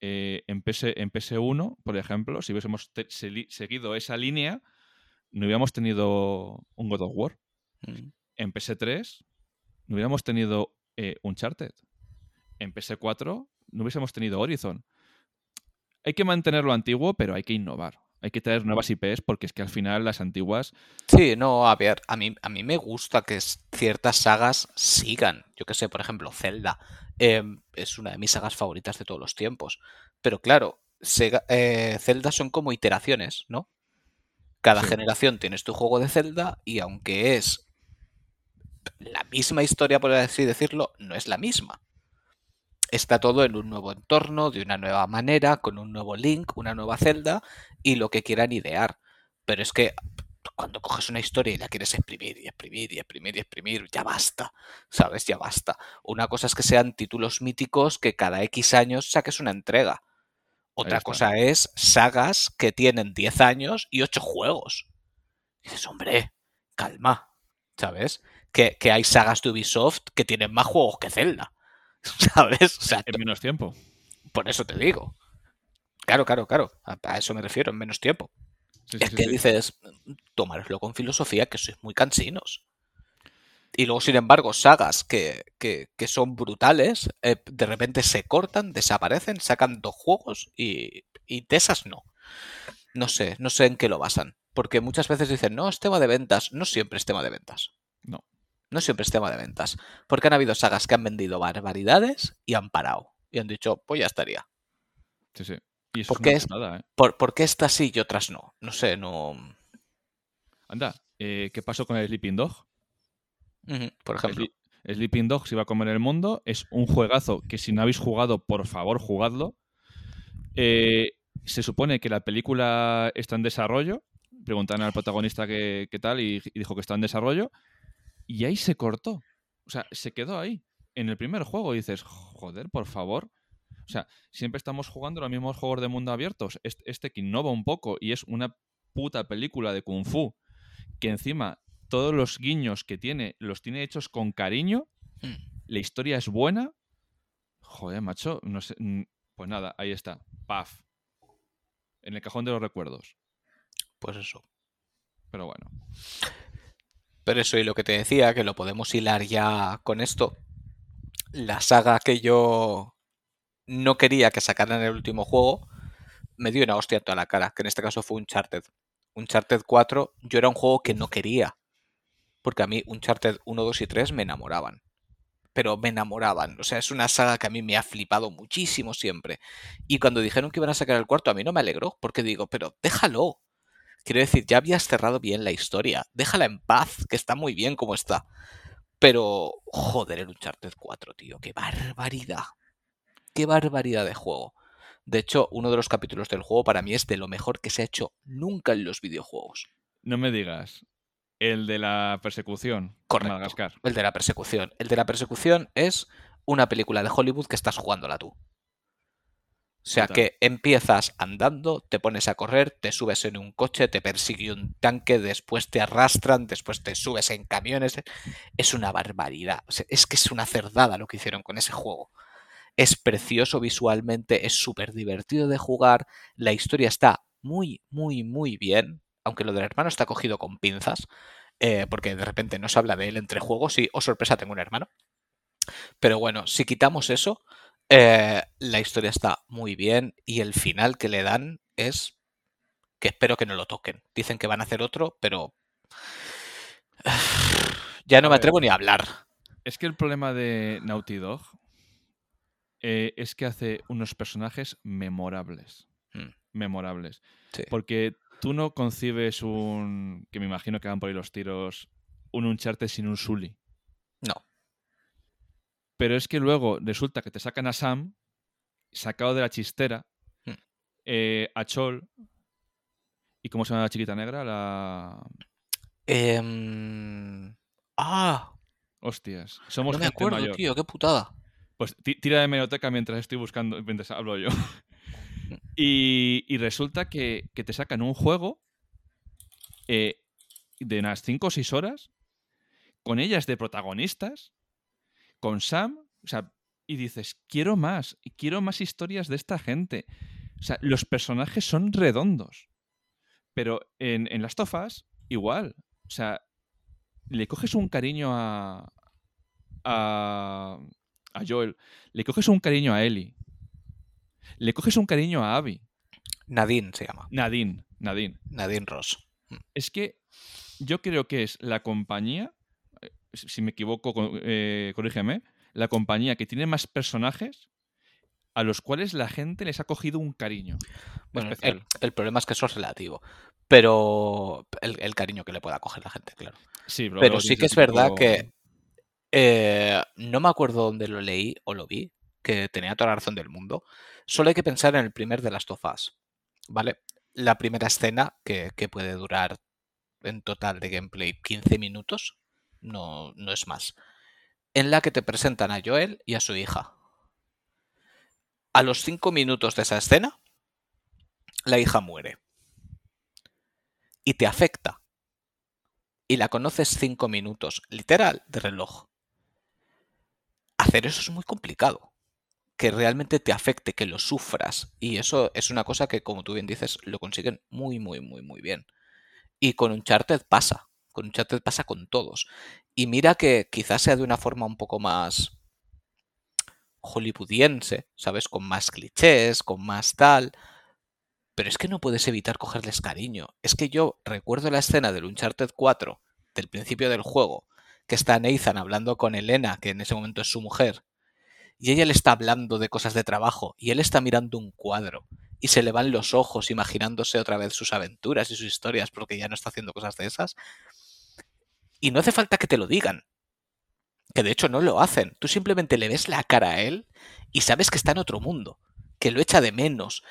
eh, en, PS, en PS1, por ejemplo, si hubiésemos seguido esa línea, no hubiéramos tenido un God of War. Mm. En PS3 no hubiéramos tenido eh, Uncharted. En PS4 no hubiésemos tenido Horizon. Hay que mantener lo antiguo, pero hay que innovar. Hay que traer nuevas IPs porque es que al final las antiguas Sí, no, a ver, a mí, a mí me gusta que ciertas sagas sigan. Yo que sé, por ejemplo, Zelda em, es una de mis sagas favoritas de todos los tiempos. Pero claro, Sega- eh, Zelda son como iteraciones, ¿no? Cada Sí. generación tienes tu juego de Zelda y aunque es la misma historia, por así decirlo, no es la misma. Está todo en un nuevo entorno, de una nueva manera, con un nuevo Link, una nueva Zelda y lo que quieran idear. Pero es que cuando coges una historia y la quieres exprimir y exprimir y exprimir y exprimir, ya basta, ¿sabes? Ya basta. Una cosa es que sean títulos míticos que cada X años saques una entrega. Otra cosa es sagas que tienen 10 años y 8 juegos. Y dices, hombre, calma, ¿sabes? Que, que hay sagas de Ubisoft que tienen más juegos que Zelda, <laughs> ¿sabes? O sea, en menos tiempo. por eso te digo. Claro, claro, claro. A, a eso me refiero, en menos tiempo. Sí, Es sí, que sí. dices, tomároslo con filosofía, que sois muy cansinos. Y luego, sin embargo, sagas que, que- que son brutales, eh, de repente se cortan, desaparecen, sacan dos juegos y, y de esas no. No sé, no sé en qué lo basan. Porque muchas veces dicen, no, es tema de ventas. No siempre es tema de ventas. No. No siempre es tema de ventas. Porque han habido sagas que han vendido barbaridades y han parado. Y han dicho, pues ya estaría. Sí, sí. Y eso ¿Por es qué es- putada, ¿eh? ¿Por, por qué estas sí y otras no? No sé, no. Anda, eh, ¿qué pasó con el Sleeping Dog? Por ejemplo. Sleeping Dog se iba a comer el mundo. Es un juegazo que si no habéis jugado, por favor, jugadlo. Eh, se supone que la película está en desarrollo. Preguntaron al protagonista qué, qué tal y, y dijo que está en desarrollo. Y ahí se cortó. O sea, se quedó ahí. En el primer juego y dices, joder, por favor. O sea, siempre estamos jugando los mismos juegos de mundo abiertos. Este, este que innova un poco y es una puta película de Kung Fu que encima todos los guiños que tiene los tiene hechos con cariño. Mm. La historia es buena. Joder, macho, no sé. mm, Pues nada, ahí está. Paf. En el cajón de los recuerdos. Pues eso. Pero bueno. Pero eso y lo que te decía, que lo podemos hilar ya con esto. La saga que yo no quería que sacaran el último juego me dio una hostia toda la cara, que en este caso fue Uncharted. Uncharted 4, yo era un juego que no quería. Porque a mí Uncharted 1, 2 y 3 me enamoraban. Pero me enamoraban. O sea, es una saga que a mí me ha flipado muchísimo siempre. Y cuando dijeron que iban a sacar el cuarto, a mí no me alegró. Porque digo, pero déjalo. Quiero decir, ya habías cerrado bien la historia. Déjala en paz, que está muy bien como está. Pero, joder, el Uncharted 4, tío. Qué barbaridad. Qué barbaridad de juego. De hecho, uno de los capítulos del juego para mí es de lo mejor que se ha hecho nunca en los videojuegos. No me digas. El de la persecución. Correcto. Madagascar. El de la persecución. El de la persecución es una película de Hollywood que estás jugándola tú. O sea Total. que empiezas andando, te pones a correr, te subes en un coche, te persigue un tanque, después te arrastran, después te subes en camiones. Es una barbaridad. O sea, es que es una cerdada lo que hicieron con ese juego. Es precioso visualmente, es súper divertido de jugar, la historia está muy, muy, muy bien, aunque lo del hermano está cogido con pinzas, eh, porque de repente no se habla de él entre juegos y, oh sorpresa, tengo un hermano. Pero bueno, si quitamos eso, Eh, la historia está muy bien y el final que le dan es que espero que no lo toquen. Dicen que van a hacer otro, pero <sighs> ya no me atrevo ni a hablar. Es que el problema de Naughty Dog eh, es que hace unos personajes memorables. Mm. Memorables. Sí. Porque tú no concibes un. que me imagino que van por ahí los tiros. Un Uncharted sin un Sully. No. Pero es que luego resulta que te sacan a Sam, sacado de la chistera, Mm. eh, a Chol. ¿Y cómo se llama la chiquita negra? La. Em, Ah, Hostias. Somos no me gente acuerdo, mayor. tío, qué putada. Pues ti- tira de meroteca mientras estoy buscando, mientras hablo yo. <laughs> y, y resulta que, que te sacan un juego eh, de unas 5 o 6 horas, con ellas de protagonistas, con Sam, o sea, y dices, quiero más, quiero más historias de esta gente. O sea, los personajes son redondos. Pero en, en las tofas, igual. O sea, le coges un cariño a, a, a Joel, le coges un cariño a Ellie, le coges un cariño a Abby, Nadine se llama. Nadine, Nadine. Nadine Ross. Es que yo creo que es la compañía, eh, si me equivoco, co- eh, corrígeme, la compañía que tiene más personajes a los cuales la gente les ha cogido un cariño Bueno, el, el problema es que eso es relativo. Pero el, el cariño que le pueda coger la gente, claro. Sí, pero, Pero sí que es verdad que eh, no me acuerdo dónde lo leí o lo vi, que tenía toda la razón del mundo. Solo hay que pensar en el primer de las tofas, ¿vale? La primera escena, que, que puede durar en total de gameplay 15 minutos, no, no es más, en la que te presentan a Joel y a su hija. A los 5 minutos de esa escena, la hija muere. Y te afecta y la conoces cinco minutos, literal, de reloj. Hacer eso es muy complicado. Que realmente te afecte, que lo sufras. Y eso es una cosa que, como tú bien dices, lo consiguen muy, muy, muy, muy bien. Y con Uncharted pasa. Con Uncharted pasa con todos. Y mira que quizás sea de una forma un poco más hollywoodiense, ¿sabes? Con más clichés, con más tal. Pero es que no puedes evitar cogerles cariño. Es que yo recuerdo la escena del Uncharted 4, del principio del juego, que está Nathan hablando con Elena, que en ese momento es su mujer, y ella le está hablando de cosas de trabajo, y él está mirando un cuadro, y se le van los ojos imaginándose otra vez sus aventuras y sus historias, porque ya no está haciendo cosas de esas. Y no hace falta que te lo digan. Que de hecho no lo hacen. Tú simplemente le ves la cara a él y sabes que está en otro mundo, que lo echa de menos,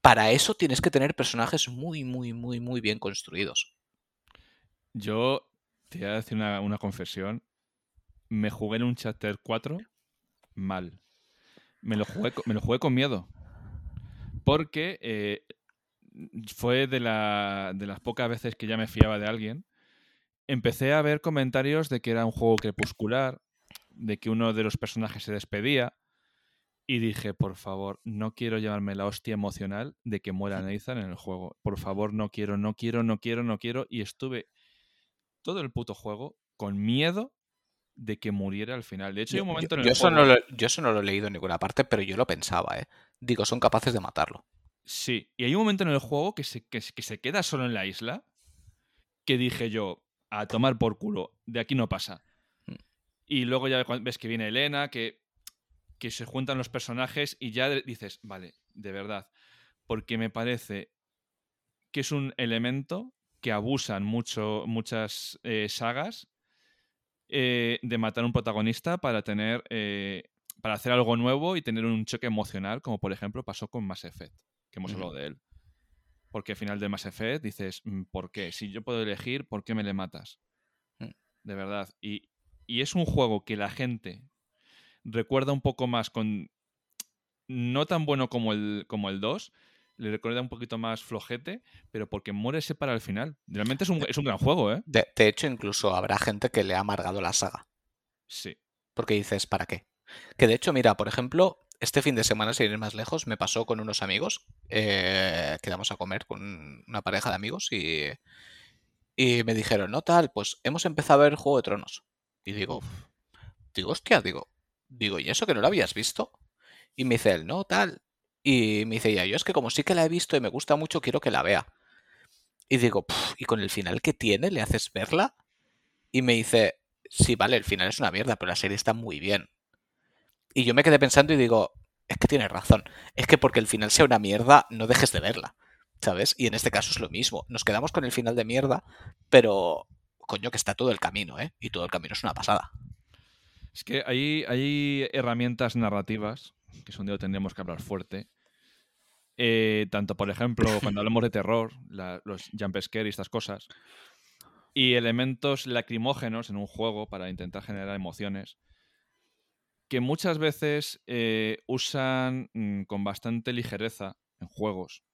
para eso tienes que tener personajes muy, muy, muy, muy bien construidos. Yo te voy a decir una, una confesión. Me jugué en un Chapter 4 mal. Me lo jugué, me lo jugué con miedo. Porque eh, fue de, la- de las pocas veces que ya me fiaba de alguien. Empecé a ver comentarios de que era un juego crepuscular, de que uno de los personajes se despedía. Y dije, por favor, no quiero llevarme la hostia emocional de que muera <laughs> Nathan en el juego. Por favor, no quiero, no quiero, no quiero, no quiero. Y estuve todo el puto juego con miedo de que muriera al final. De hecho, hay un momento en el yo, eso juego... no lo, yo eso no lo he leído en ninguna parte, pero yo lo pensaba, ¿eh? Digo, son capaces de matarlo. Sí, y hay un momento en el juego que se, que, que se queda solo en la isla que dije yo, a tomar por culo, de aquí no pasa. Mm. Y luego ya ves que viene Elena, que, que se juntan los personajes y ya dices, vale, de verdad, porque me parece que es un elemento que abusan mucho muchas eh, sagas eh, de matar a un protagonista para tener eh, para hacer algo nuevo y tener un choque emocional, como por ejemplo pasó con Mass Effect, que hemos hablado de él. Porque al final de Mass Effect dices, mm, ¿por qué? Si yo puedo elegir, ¿por qué me le matas? Mm. De verdad. Y, y es un juego que la gente recuerda un poco más con. No tan bueno como el, como el 2. Le recuerda un poquito más flojete, pero porque muere ese para el final. Realmente es un, es un gran juego, ¿eh? De, de hecho, incluso habrá gente que le ha amargado la saga. Sí. Porque dices, ¿para qué? Que de hecho, mira, por ejemplo, este fin de semana, sin ir más lejos, me pasó con unos amigos. eh, quedamos a comer con una pareja de amigos y, y me dijeron, no tal, pues hemos empezado a ver Juego de Tronos. Y digo, digo, hostia, digo, digo, ¿y eso que no lo habías visto? Y me dice él, no, tal. Y me dice ella, yo es que como sí que la he visto y me gusta mucho, quiero que la vea. Y digo, ¿y con el final que tiene le haces verla? Y me dice, sí, vale, el final es una mierda, pero la serie está muy bien. Y yo me quedé pensando y digo, es que tienes razón. Es que porque el final sea una mierda, no dejes de verla. ¿Sabes? Y en este caso es lo mismo. Nos quedamos con el final de mierda, pero coño que está todo el camino, ¿eh? Y todo el camino es una pasada. Es que hay, hay herramientas narrativas, que es un día tendríamos que hablar fuerte. Eh, tanto, por ejemplo, <laughs> cuando hablamos de terror, los jump scare y estas cosas, y elementos lacrimógenos en un juego para intentar generar emociones, que muchas veces eh, usan mm, con bastante ligereza en juegos.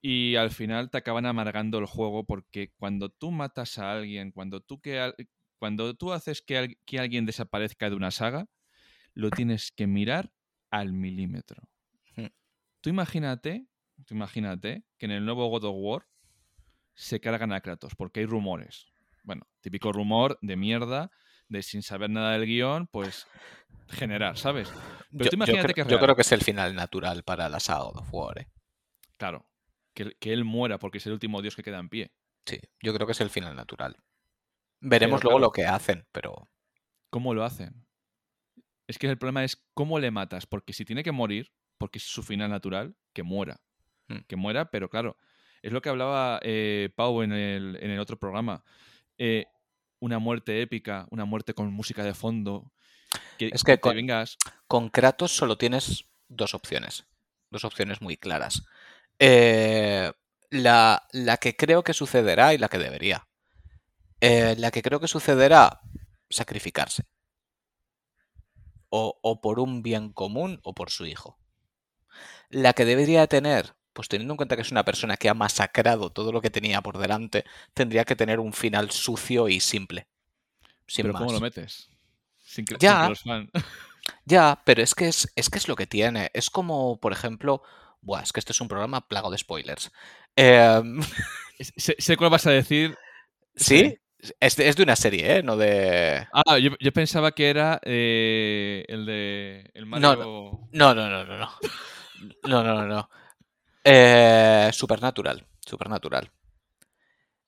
Y al final te acaban amargando el juego porque cuando tú matas a alguien, cuando tú, que, cuando tú haces que, que alguien desaparezca de una saga, lo tienes que mirar al milímetro. Tú imagínate, tú imagínate que en el nuevo God of War se cargan a Kratos, porque hay rumores. Bueno, típico rumor de mierda, de sin saber nada del guion, pues generar, ¿sabes? Pero yo, tú imagínate que yo creo que es el final natural para la saga God of War. ¿eh? Claro, que, que, él muera porque es el último dios que queda en pie. Sí, yo creo que es el final natural. Veremos luego lo que hacen, pero... ¿Cómo lo hacen? Es que el problema es cómo le matas, porque si tiene que morir, porque es su final natural, que muera. Mm. Que muera, pero claro, es lo que hablaba eh, Pau en el, en el, otro programa. Eh, una muerte épica, una muerte con música de fondo. Que, es que, con, vengas... con, Kratos solo tienes dos opciones. Dos opciones muy claras. Eh, la, la, que creo que sucederá y la que debería. la que creo que sucederá, sacrificarse. O, o por un bien común o por su hijo la que debería tener, pues teniendo en cuenta que es una persona que ha masacrado todo lo que tenía por delante, tendría que tener un final sucio y simple. pero ¿cómo lo metes? Sin que, ya, <laughs> ya, pero es que es, es que es lo que tiene. Es como, por ejemplo, Buah, es que este es un programa plago de spoilers. Em, <laughs> sé, cuál vas a decir. <laughs> ¿Sí? Es de, es de, una serie, ¿eh? No de. Ah, yo, yo pensaba que era eh, el de. El Mario... no, no, no, no. no. No, no, no. Eh, Supernatural. Supernatural.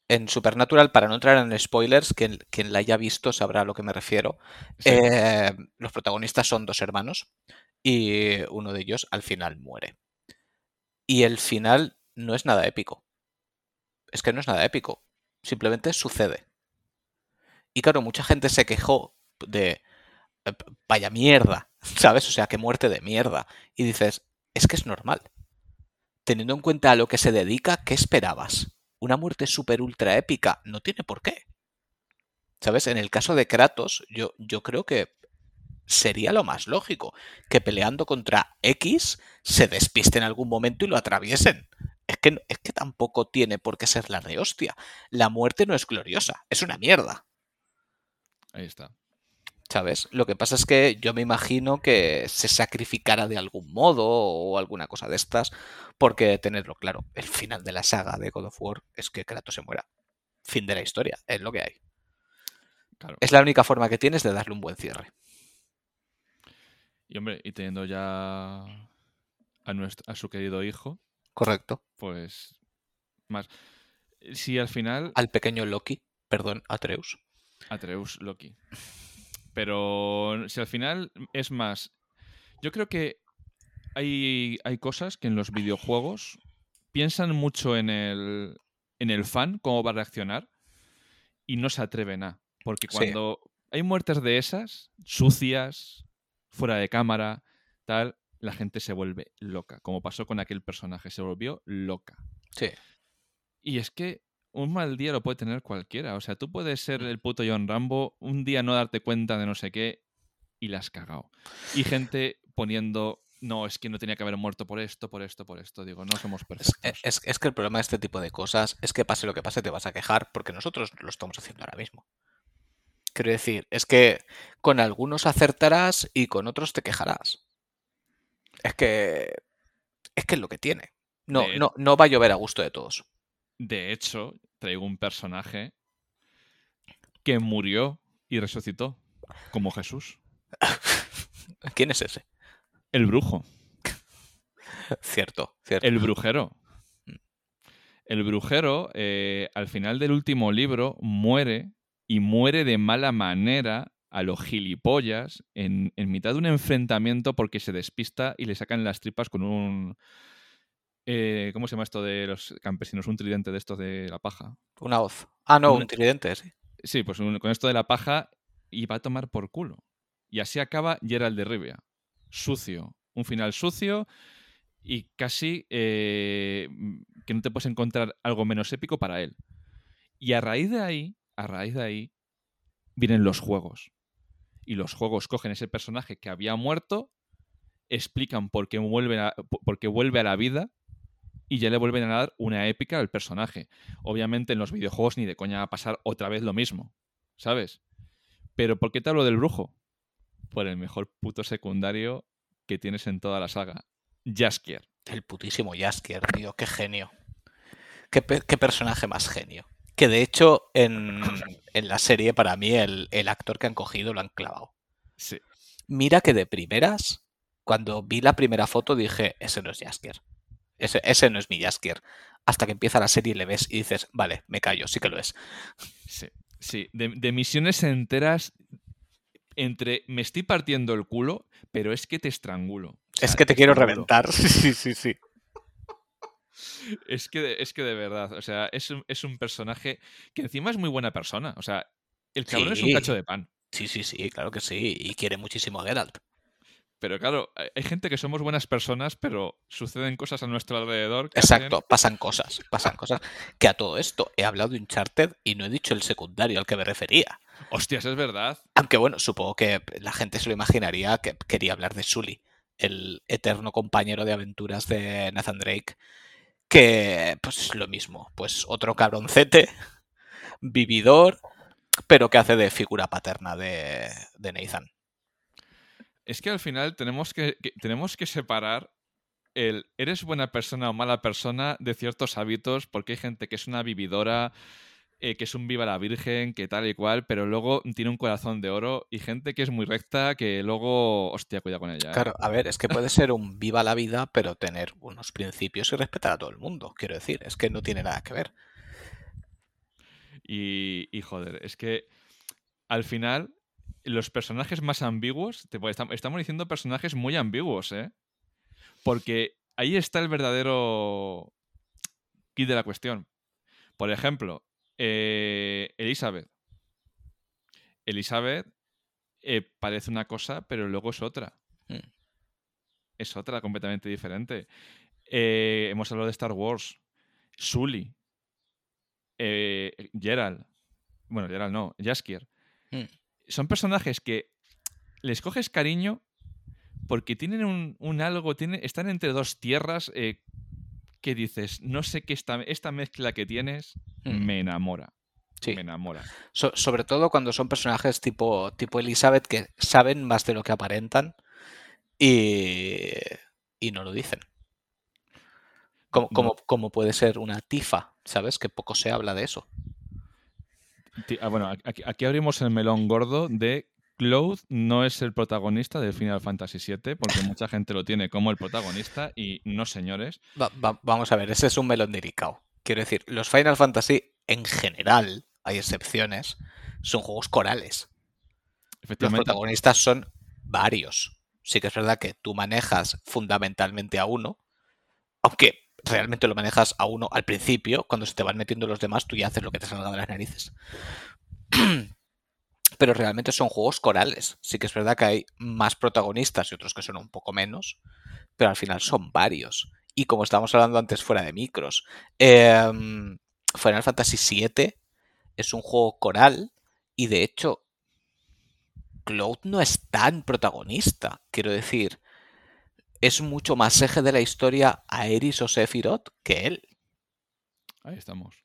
En Supernatural, para no entrar en spoilers, quien, quien la haya visto sabrá a lo que me refiero. Eh, los protagonistas son dos hermanos y uno de ellos al final muere. Y el final no es nada épico. Es que no es nada épico. Simplemente sucede. Y claro, mucha gente se quejó de eh, vaya mierda, <laughs> ¿sabes? O sea, qué muerte de mierda. Y dices, es que es normal. Teniendo en cuenta a lo que se dedica, ¿qué esperabas? Una muerte super ultra épica no tiene por qué. ¿Sabes? En el caso de Kratos, yo, yo creo que sería lo más lógico que peleando contra X se despiste en algún momento y lo atraviesen. Es que, es que tampoco tiene por qué ser la rehostia. La muerte no es gloriosa, es una mierda. Ahí está. ¿Sabes? Lo que pasa es que yo me imagino que se sacrificara de algún modo o alguna cosa de estas, porque tenerlo claro, el final de la saga de God of War es que Kratos se muera. Fin de la historia, es lo que hay. Es la única forma que tienes de darle un buen cierre. Y hombre, y teniendo ya a, nuestro, a su querido hijo. Correcto. Pues más. Si al final. Al pequeño Loki, perdón, Atreus. Atreus Loki. Pero si al final es más. Yo creo que hay, hay cosas que en los videojuegos piensan mucho en el, en el fan, cómo va a reaccionar, y no se atreven a. Porque cuando hay muertes de esas, sucias, fuera de cámara, tal, la gente se vuelve loca. Como pasó con aquel personaje, se volvió loca. Sí. Y es que un mal día lo puede tener cualquiera. O sea, tú puedes ser el puto John Rambo, un día no darte cuenta de no sé qué y la has cagado. Y gente poniendo, no, es que no tenía que haber muerto por esto, por esto, por esto. Digo, no somos perfectos. Es, es, que el problema de este tipo de cosas es que pase lo que pase, te vas a quejar porque nosotros lo estamos haciendo ahora mismo. Quiero decir, es que con algunos acertarás y con otros te quejarás. Es que. Es que es lo que tiene. No, no, no va a llover a gusto de todos. De hecho, traigo un personaje que murió y resucitó, como Jesús. <laughs> ¿Quién es ese? El brujo. <laughs> cierto, cierto. El brujero. El brujero, eh, al final del último libro, muere y muere de mala manera a los gilipollas en, en mitad de un enfrentamiento porque se despista y le sacan las tripas con un... eh, ¿Cómo se llama esto de los campesinos? Un tridente de estos de la paja. Una hoz. Ah, no, un tridente, sí. Sí, pues un- con esto de la paja y va a tomar por culo. Y así acaba Gerald de Rivia. Sucio. Un final sucio y casi eh, que no te puedes encontrar algo menos épico para él. Y a raíz de ahí, a raíz de ahí, vienen los juegos. Y los juegos cogen ese personaje que había muerto, explican por qué vuelve a, por qué vuelve a la vida y ya le vuelven a dar una épica al personaje. Obviamente en los videojuegos ni de coña va a pasar otra vez lo mismo, ¿sabes? Pero ¿por qué te hablo del brujo? Por el mejor puto secundario que tienes en toda la saga. Jaskier. El putísimo Jaskier, tío, qué genio. Qué, pe- qué personaje más genio. Que de hecho, en, en la serie, para mí, el, el actor que han cogido lo han clavado. Sí. Mira que de primeras, cuando vi la primera foto, dije, ese no es Jaskier. Ese, ese no es mi Jaskier. Hasta que empieza la serie y le ves y dices, vale, me callo, sí que lo es. Sí, sí. De, de misiones enteras entre me estoy partiendo el culo, pero es que te estrangulo. O Es que te quiero estrangulo. reventar. <laughs> Sí, sí, sí. Es que, de- es que de verdad, o sea, es un, es un personaje que encima es muy buena persona. O sea, el cabrón es un cacho de pan. Sí, sí, sí, claro que sí. Y quiere muchísimo a Geralt. Pero claro, hay hay gente que somos buenas personas, pero suceden cosas a nuestro alrededor. Que hacen- Exacto, pasan cosas, pasan cosas. Que a todo esto he hablado de Uncharted y no he dicho el secundario al que me refería. Hostias, es verdad. Aunque bueno, supongo que la gente se lo imaginaría que quería hablar de Sully, el eterno compañero de aventuras de Nathan Drake, que pues es lo mismo, pues otro cabroncete, vividor, pero que hace de figura paterna de, de Nathan. Es que al final tenemos que, que- tenemos que separar el eres buena persona o mala persona de ciertos hábitos, porque hay gente que es una vividora, eh, que es un viva la virgen, que tal y cual, pero luego tiene un corazón de oro, y gente que es muy recta, que luego, hostia, cuida con ella. ¿eh? Claro, a ver, es que puede ser un viva la vida, pero tener unos principios y respetar a todo el mundo, quiero decir, es que no tiene nada que ver. Y, y, joder, es que al final los personajes más ambiguos, te- estamos diciendo personajes muy ambiguos, ¿eh? Porque ahí está el verdadero kit de la cuestión. Por ejemplo, eh, Elizabeth. Elizabeth eh, parece una cosa, pero luego es otra. Mm. Es otra completamente diferente. Eh, hemos hablado de Star Wars. Sully. Gerald. Bueno, Gerald no, Jaskier. Mm. Son personajes que les coges cariño porque tienen un, un algo, tienen, están entre dos tierras eh, que dices, no sé qué esta, esta mezcla que tienes Mm. me enamora. Sí. Me enamora. So- sobre todo cuando son personajes tipo, tipo Elizabeth que saben más de lo que aparentan y, y no lo dicen. Como, No. como, como puede ser una Tifa, ¿sabes? Que poco se habla de eso. Ah, bueno, aquí, aquí abrimos el melón gordo de Cloud no es el protagonista de Final Fantasy VII, porque mucha gente lo tiene como el protagonista y no, señores. Va- va- vamos a ver, ese es un melón delicado. Quiero decir, los Final Fantasy en general, hay excepciones, son juegos corales. Los protagonistas son varios. Sí que es verdad que tú manejas fundamentalmente a uno, aunque realmente lo manejas a uno al principio, cuando se te van metiendo los demás, tú ya haces lo que te salga de las narices. <clears throat> Pero realmente son juegos corales. Sí que es verdad que hay más protagonistas y otros que son un poco menos, pero al final son varios. Y como estábamos hablando antes fuera de micros, em, Final Fantasy VII es un juego coral y de hecho Cloud no es tan protagonista. Quiero decir, es mucho más eje de la historia Aeris o Sephiroth que él. ahí estamos.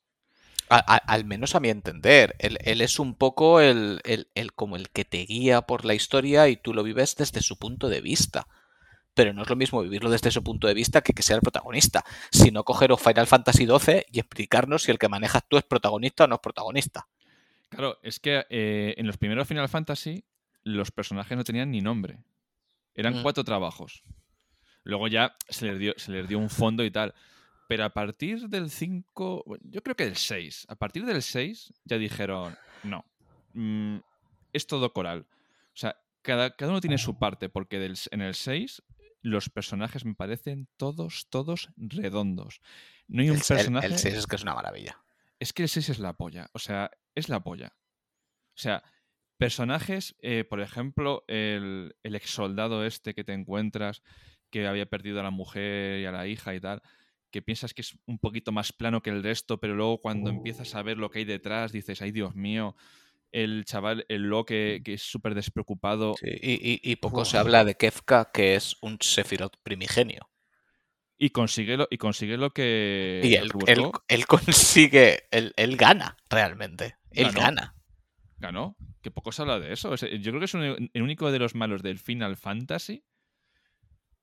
A- a- al menos a mi entender. Él, él es un poco el, el- el- como el que te guía por la historia y tú lo vives desde su punto de vista. Pero no es lo mismo vivirlo desde su punto de vista que que sea el protagonista. Sino cogeros Final Fantasy XII y explicarnos si el que manejas tú es protagonista o no es protagonista. Claro, es que eh, en los primeros Final Fantasy los personajes no tenían ni nombre. Eran Mm. cuatro trabajos. Luego ya se les, dio, se les dio un fondo y tal. Pero a partir del 5, yo creo que del 6, a partir del 6 ya dijeron, no, mm, es todo coral. O sea, cada, cada uno tiene su parte, porque del, en el 6 los personajes me parecen todos, todos redondos. No hay un El, el- personaje... el 6 es que es una maravilla. Es que el 6 es la polla. O sea, es la polla. O sea, personajes, eh, por ejemplo, el, el ex soldado este que te encuentras, que había perdido a la mujer y a la hija y tal, que piensas que es un poquito más plano que el resto, pero luego cuando empiezas a ver lo que hay detrás, dices, ay Dios mío, el chaval, el lo que, que es súper despreocupado. Sí, y, y- y poco se habla de Kefka, que es un Sephiroth primigenio. Y consigue lo, y consigue lo que, Y él, consigue, él, él gana realmente. Él Ganó. gana. ganó. Que poco se habla de eso. Es- yo creo que es un- el único de los malos del Final Fantasy,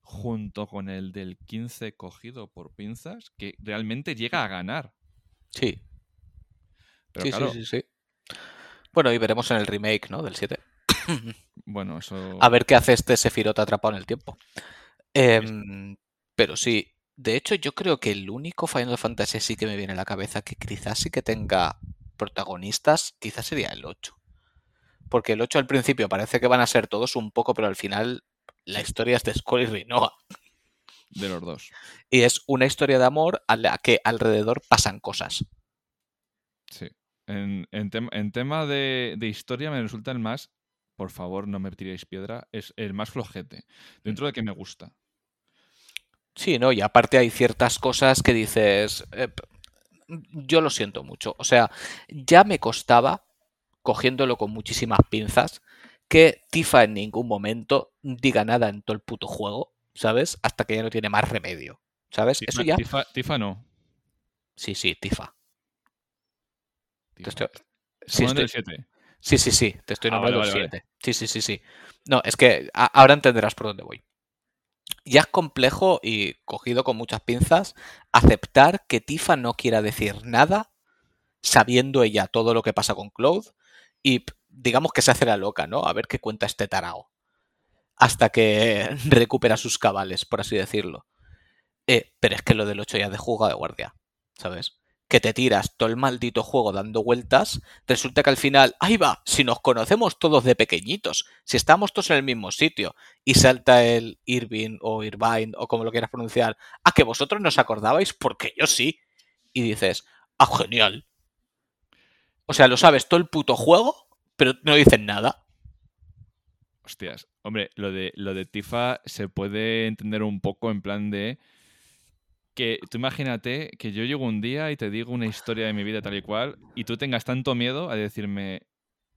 junto con el del 15 cogido por pinzas, que realmente llega a ganar. Sí, Pero sí, claro, sí, sí, sí. Bueno, y veremos en el remake, ¿no? Del 7. <coughs> bueno, eso. A ver qué hace este Sephiroth atrapado en el tiempo. Em, pero sí, de hecho yo creo que el único Final Fantasy sí que me viene a la cabeza que quizás sí que tenga protagonistas, quizás sería el 8. Porque el 8 al principio parece que van a ser todos un poco, pero al final la historia es de Squall y Rinoa. De los dos. Y es una historia de amor a la que alrededor pasan cosas. Sí. En, en tem- en tema de, de historia me resulta el más. Por favor, no me tiréis piedra. Es el más flojete. Dentro de que me gusta. Sí, ¿no? Y aparte hay ciertas cosas que dices, eh, yo lo siento mucho. O sea, ya me costaba, cogiéndolo con muchísimas pinzas, que Tifa en ningún momento diga nada en todo el puto juego, ¿sabes? Hasta que ya no tiene más remedio, ¿sabes? Eso ya... Tifa, Tifa no. Sí, sí, Tifa. Te Tifa. estoy- Sí, estoy- del 7. Sí, sí, sí, te estoy Ah, vale, nombrando vale, vale. siete. Sí, sí, sí, sí. No, es que ahora entenderás por dónde voy. Ya es complejo y cogido con muchas pinzas aceptar que Tifa no quiera decir nada sabiendo ella todo lo que pasa con Cloud y digamos que se hace la loca, ¿no? A ver qué cuenta este tarao. Hasta que <laughs> recupera sus cabales, por así decirlo. Eh, pero es que lo del 8 ya de juego de guardia, ¿sabes? Que te tiras todo el maldito juego dando vueltas, resulta que al final, ahí va, si nos conocemos todos de pequeñitos, si estamos todos en el mismo sitio, y salta el Irving o Irvine o como lo quieras pronunciar, a que vosotros no os acordabais porque yo sí. Y dices, ah, genial. O sea, lo sabes todo el puto juego, pero no dicen nada. Hostias. Hombre, lo de, lo de Tifa se puede entender un poco en plan de. Que tú imagínate que yo llego un día y te digo una historia de mi vida tal y cual, y tú tengas tanto miedo a decirme,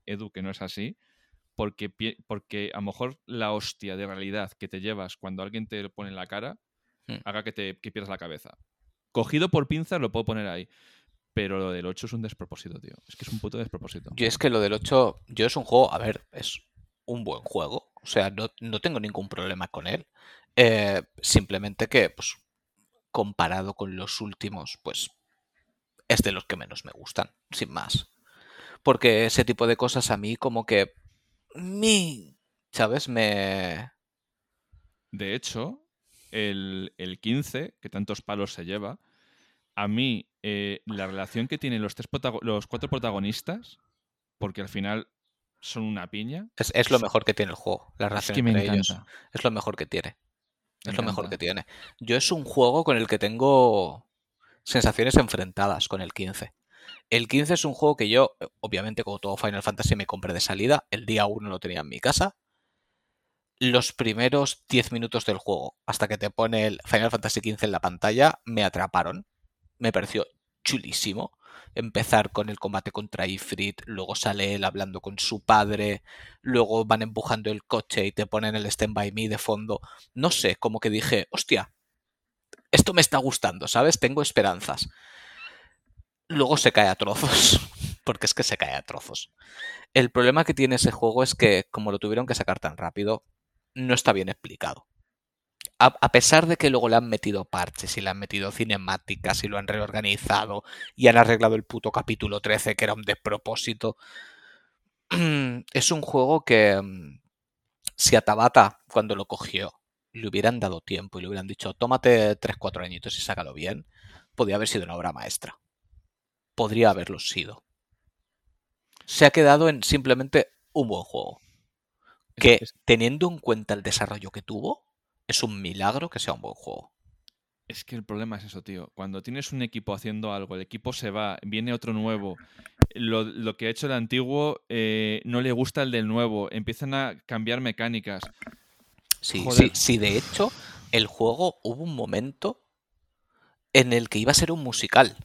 Edu, que no es así, porque, porque a lo mejor la hostia de realidad que te llevas cuando alguien te lo pone en la cara Hmm. haga que te que pierdas la cabeza. Cogido por pinzas lo puedo poner ahí. Pero lo del 8 es un despropósito, tío. Es que es un puto despropósito. Yo es que lo del 8, yo es un juego, a ver, es un buen juego. O sea, no, no tengo ningún problema con él. Eh, simplemente que, pues, comparado con los últimos, pues, es de los que menos me gustan, sin más. Porque ese tipo de cosas a mí como que... Mi, ¿Sabes? Me... De hecho, el, el 15, que tantos palos se lleva, a mí eh, la relación que tienen los, tres los cuatro protagonistas, porque al final son una piña, Es, es lo mejor que tiene el juego, la es relación que me entre ellos. Es lo mejor que tiene. Me Es lo mejor que tiene. Yo es un juego con el que tengo sensaciones enfrentadas con el 15. El 15 es un juego que yo, eh, obviamente, como todo Final Fantasy, me compré de salida. El día 1 lo tenía en mi casa. Los primeros 10 minutos del juego, hasta que te pone el Final Fantasy 15 en la pantalla, me atraparon. Me pareció chulísimo. Empezar con el combate contra Ifrit, luego sale él hablando con su padre, luego van empujando el coche y te ponen el Stand By Me de fondo. No sé, como que dije, hostia, esto me está gustando, ¿sabes? Tengo esperanzas. Luego se cae a trozos, <laughs> porque es que se cae a trozos. El problema que tiene ese juego es que, como lo tuvieron que sacar tan rápido, no está bien explicado. A, a pesar de que luego le han metido parches y le han metido cinemáticas y lo han reorganizado y han arreglado el puto capítulo 13 que era un despropósito, <clears throat> es un juego que mm, si a Tabata, cuando lo cogió, le hubieran dado tiempo y le hubieran dicho, tómate 3-4 añitos y sácalo bien, podría haber sido una obra maestra. Podría haberlo sido. Se ha quedado en simplemente un buen juego. Que teniendo en cuenta el desarrollo que tuvo, es un milagro que sea un buen juego. Es que el problema es eso, tío. Cuando tienes un equipo haciendo algo, el equipo se va, viene otro nuevo, lo, que ha hecho el antiguo eh, no le gusta el del nuevo, empiezan a cambiar mecánicas. Sí, sí, sí, de hecho, el juego hubo un momento en el que iba a ser un musical.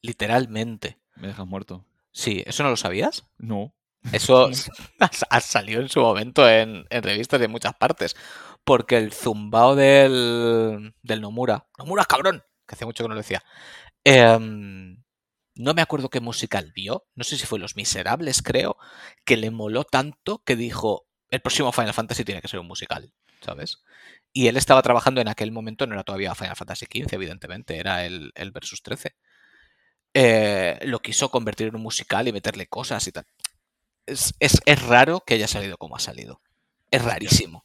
Literalmente. Me dejas muerto. Sí, ¿eso no lo sabías? No. Eso <laughs> ha salido en su momento en, revistas de muchas partes. Porque el zumbao del, del Nomura. ¡Nomura, cabrón! Que hace mucho que no lo decía. Em, no me acuerdo qué musical vio. No sé si fue Los Miserables, creo. Que le moló tanto que dijo: El próximo Final Fantasy tiene que ser un musical. ¿Sabes? Y él estaba trabajando en aquel momento, no era todavía Final Fantasy XV, evidentemente, era el, el Versus 13. Eh, lo quiso convertir en un musical y meterle cosas y tal es, raro que haya salido como ha salido. Es rarísimo.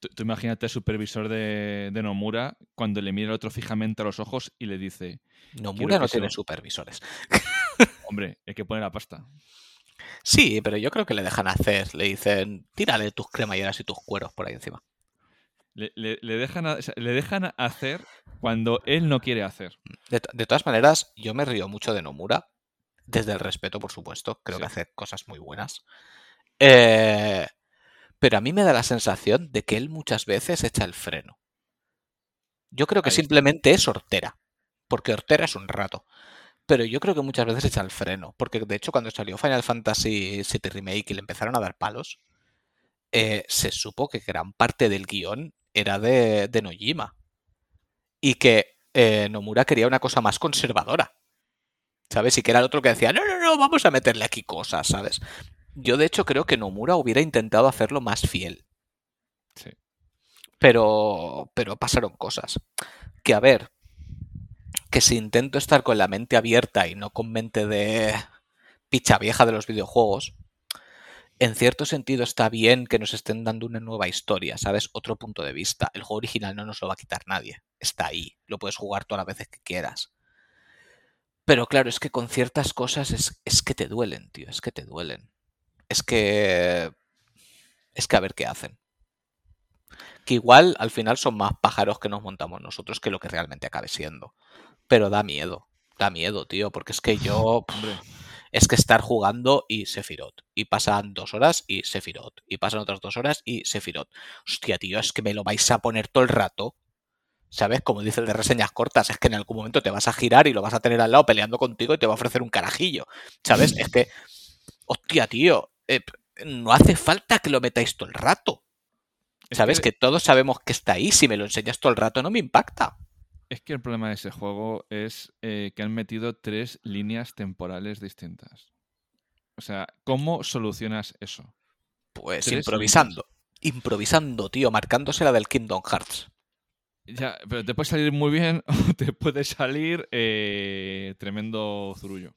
Tú, imagínate al supervisor de, Nomura cuando le mira al otro fijamente a los ojos y le dice... Nomura no tiene supervisores. Hombre, hay que poner la pasta. Sí, pero yo creo que le dejan hacer. Le dicen, tírale tus cremalleras y tus cueros por ahí encima. Le, dejan, le dejan hacer cuando él no quiere hacer. de, todas maneras, yo me río mucho de Nomura desde el respeto, por supuesto. Creo que hace cosas muy buenas. Eh, pero a mí me da la sensación de que él muchas veces echa el freno. Yo creo que simplemente es hortera. Porque hortera es un rato. Pero yo creo que muchas veces echa el freno. Porque de hecho, cuando salió Final Fantasy VII Remake y le empezaron a dar palos, eh, se supo que gran parte del guion era de, de Nojima. Y que eh, Nomura quería una cosa más conservadora. ¿Sabes? Y que era el otro que decía, no, no, no, vamos a meterle aquí cosas, ¿sabes? Yo de hecho creo que Nomura hubiera intentado hacerlo más fiel. Sí. Pero, pero pasaron cosas. Que a ver, que si intento estar con la mente abierta y no con mente de picha vieja de los videojuegos, en cierto sentido está bien que nos estén dando una nueva historia, ¿sabes? Otro punto de vista. El juego original no nos lo va a quitar nadie. Está ahí. Lo puedes jugar todas las veces que quieras. Pero claro, es que con ciertas cosas es, que te duelen, tío, es que te duelen. Es que... Es que a ver qué hacen. Que igual al final son más pájaros que nos montamos nosotros que lo que realmente acabe siendo. Pero da miedo, da miedo, tío, porque es que yo... <laughs> es que estar jugando y Sephiroth. Y pasan dos horas y Sephiroth. Y pasan otras dos horas y Sephiroth. Hostia, tío, es que me lo vais a poner todo el rato. ¿Sabes? Como dice el de reseñas cortas, es que en algún momento te vas a girar y lo vas a tener al lado peleando contigo y te va a ofrecer un carajillo. ¿Sabes? Es que, hostia, tío, eh, no hace falta que lo metáis todo el rato. ¿Sabes? Que... todos sabemos que está ahí. Si me lo enseñas todo el rato no me impacta. Es que el problema de ese juego es eh, que han metido tres líneas temporales distintas. O sea, ¿cómo solucionas eso? Pues improvisando. Improvisando, tío, marcándose la del Kingdom Hearts. Ya, pero te puede salir muy bien <laughs> o te puede salir eh, tremendo zurullo.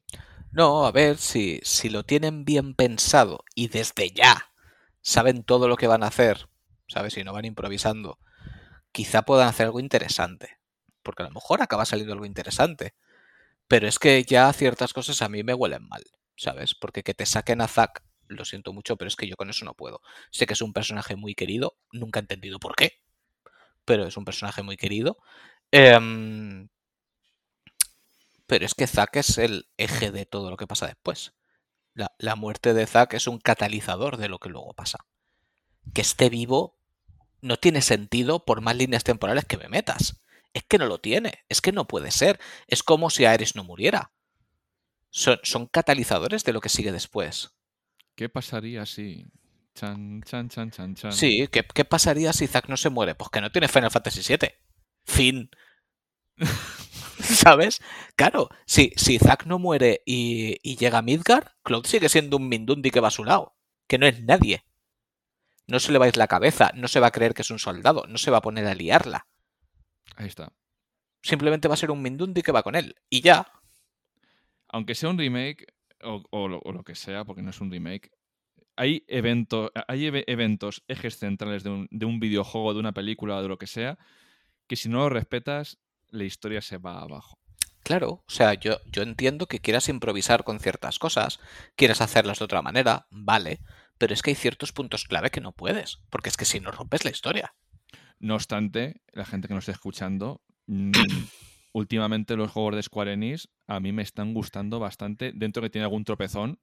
No, a ver, si, si lo tienen bien pensado y desde ya saben todo lo que van a hacer, ¿sabes? Si no van improvisando, quizá puedan hacer algo interesante. Porque a lo mejor acaba saliendo algo interesante. Pero es que ya ciertas cosas a mí me huelen mal, ¿sabes? Porque que te saquen a Zack, lo siento mucho, pero es que yo con eso no puedo. Sé que es un personaje muy querido, nunca he entendido por qué pero es un personaje muy querido. Em, pero es que Zack es el eje de todo lo que pasa después. La, muerte de Zack es un catalizador de lo que luego pasa. Que esté vivo no tiene sentido por más líneas temporales que me metas. Es que no lo tiene, es que no puede ser. Es como si Ares no muriera. Son, son catalizadores de lo que sigue después. ¿Qué pasaría si Chan, chan, chan, chan, chan. Sí, ¿qué, pasaría si Zack no se muere? Pues que no tiene Final Fantasy VII. Fin. <laughs> ¿Sabes? Claro, si, si Zack no muere y, y llega a Midgar, Cloud sigue siendo un Mindundi que va a su lado. Que no es nadie. No se le va a ir la cabeza, no se va a creer que es un soldado, no se va a poner a liarla. Ahí está. Simplemente va a ser un Mindundi que va con él. Y ya. Aunque sea un remake, o, o lo que sea, porque no es un remake, hay, evento, hay eve- eventos, ejes centrales de un, de un videojuego, de una película, de lo que sea, que si no lo respetas, la historia se va abajo. Claro, o sea, yo, yo entiendo que quieras improvisar con ciertas cosas, quieras hacerlas de otra manera, vale, pero es que hay ciertos puntos clave que no puedes, porque es que si no rompes la historia. No obstante, la gente que nos esté escuchando, mm, <clears throat> últimamente los juegos de Square Enix a mí me están gustando bastante, dentro que tiene algún tropezón.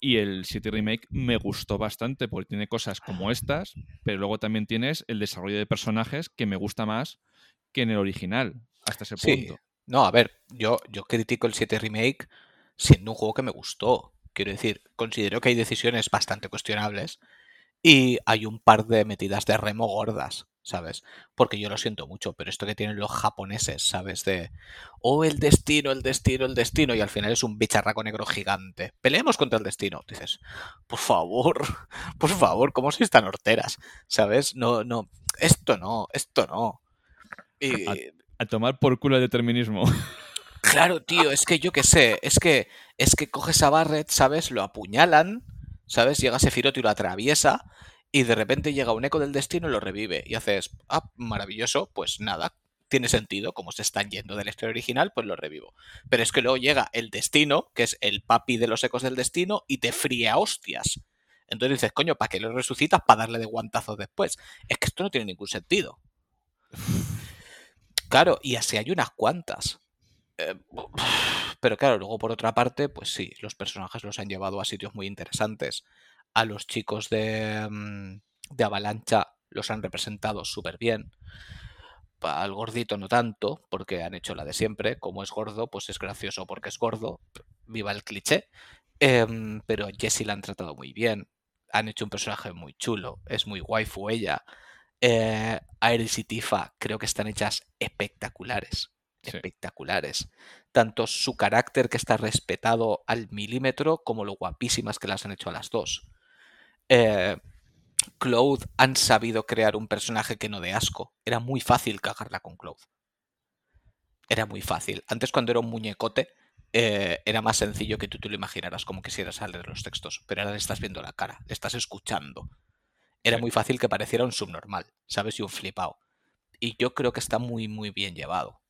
Y el City Remake me gustó bastante porque tiene cosas como estas, pero luego también tienes el desarrollo de personajes que me gusta más que en el original, hasta ese Sí. punto. No, a ver, yo, yo critico el 7 Remake siendo un juego que me gustó. Quiero decir, considero que hay decisiones bastante cuestionables y hay un par de metidas de remo gordas, ¿sabes? Porque yo lo siento mucho, pero esto que tienen los japoneses, ¿sabes? De, oh, el destino, el destino, el destino, y al final es un bicharraco negro gigante. Peleemos contra el destino. Dices, por favor, <laughs> por favor, ¿cómo sois tan horteras? ¿Sabes? No, no, esto no, esto no. Y, A- A tomar por culo el determinismo. <laughs> Claro, tío, es que yo qué sé, es que es que coges a Barret, ¿sabes? Lo apuñalan, ¿sabes? Llega Sephiroth y lo atraviesa y de repente llega un eco del destino y lo revive y haces, ah, maravilloso, pues nada, tiene sentido, como se están yendo de la historia original, pues lo revivo. Pero es que luego llega el destino, que es el papi de los ecos del destino y te fría hostias. Entonces dices, coño, ¿para qué lo resucitas? Para darle de guantazos después. Es que esto no tiene ningún sentido. <laughs> Claro, y así hay unas cuantas. Eh, pero claro, luego por otra parte, pues sí, los personajes los han llevado a sitios muy interesantes. A los chicos de, mm, de Avalancha los han representado súper bien. Al gordito no tanto, porque han hecho la de siempre. Como es gordo, pues es gracioso porque es gordo. Viva el cliché. Em, pero Jessie la han tratado muy bien. Han hecho un personaje muy chulo. Es muy waifu ella. Eh, Iris y Tifa creo que están hechas espectaculares. Sí. Espectaculares. Tanto su carácter que está respetado al milímetro como lo guapísimas que las han hecho a las dos. Eh, Cloud han sabido crear un personaje que no de asco. Era muy fácil cagarla con Cloud. Era muy fácil. Antes cuando era un muñecote eh, era más sencillo que tú te lo imaginaras como quisieras leer los textos. Pero ahora le estás viendo la cara, le estás escuchando. Era Sí. muy fácil que pareciera un subnormal, ¿sabes? Y un flipado. Y yo creo que está muy, muy bien llevado.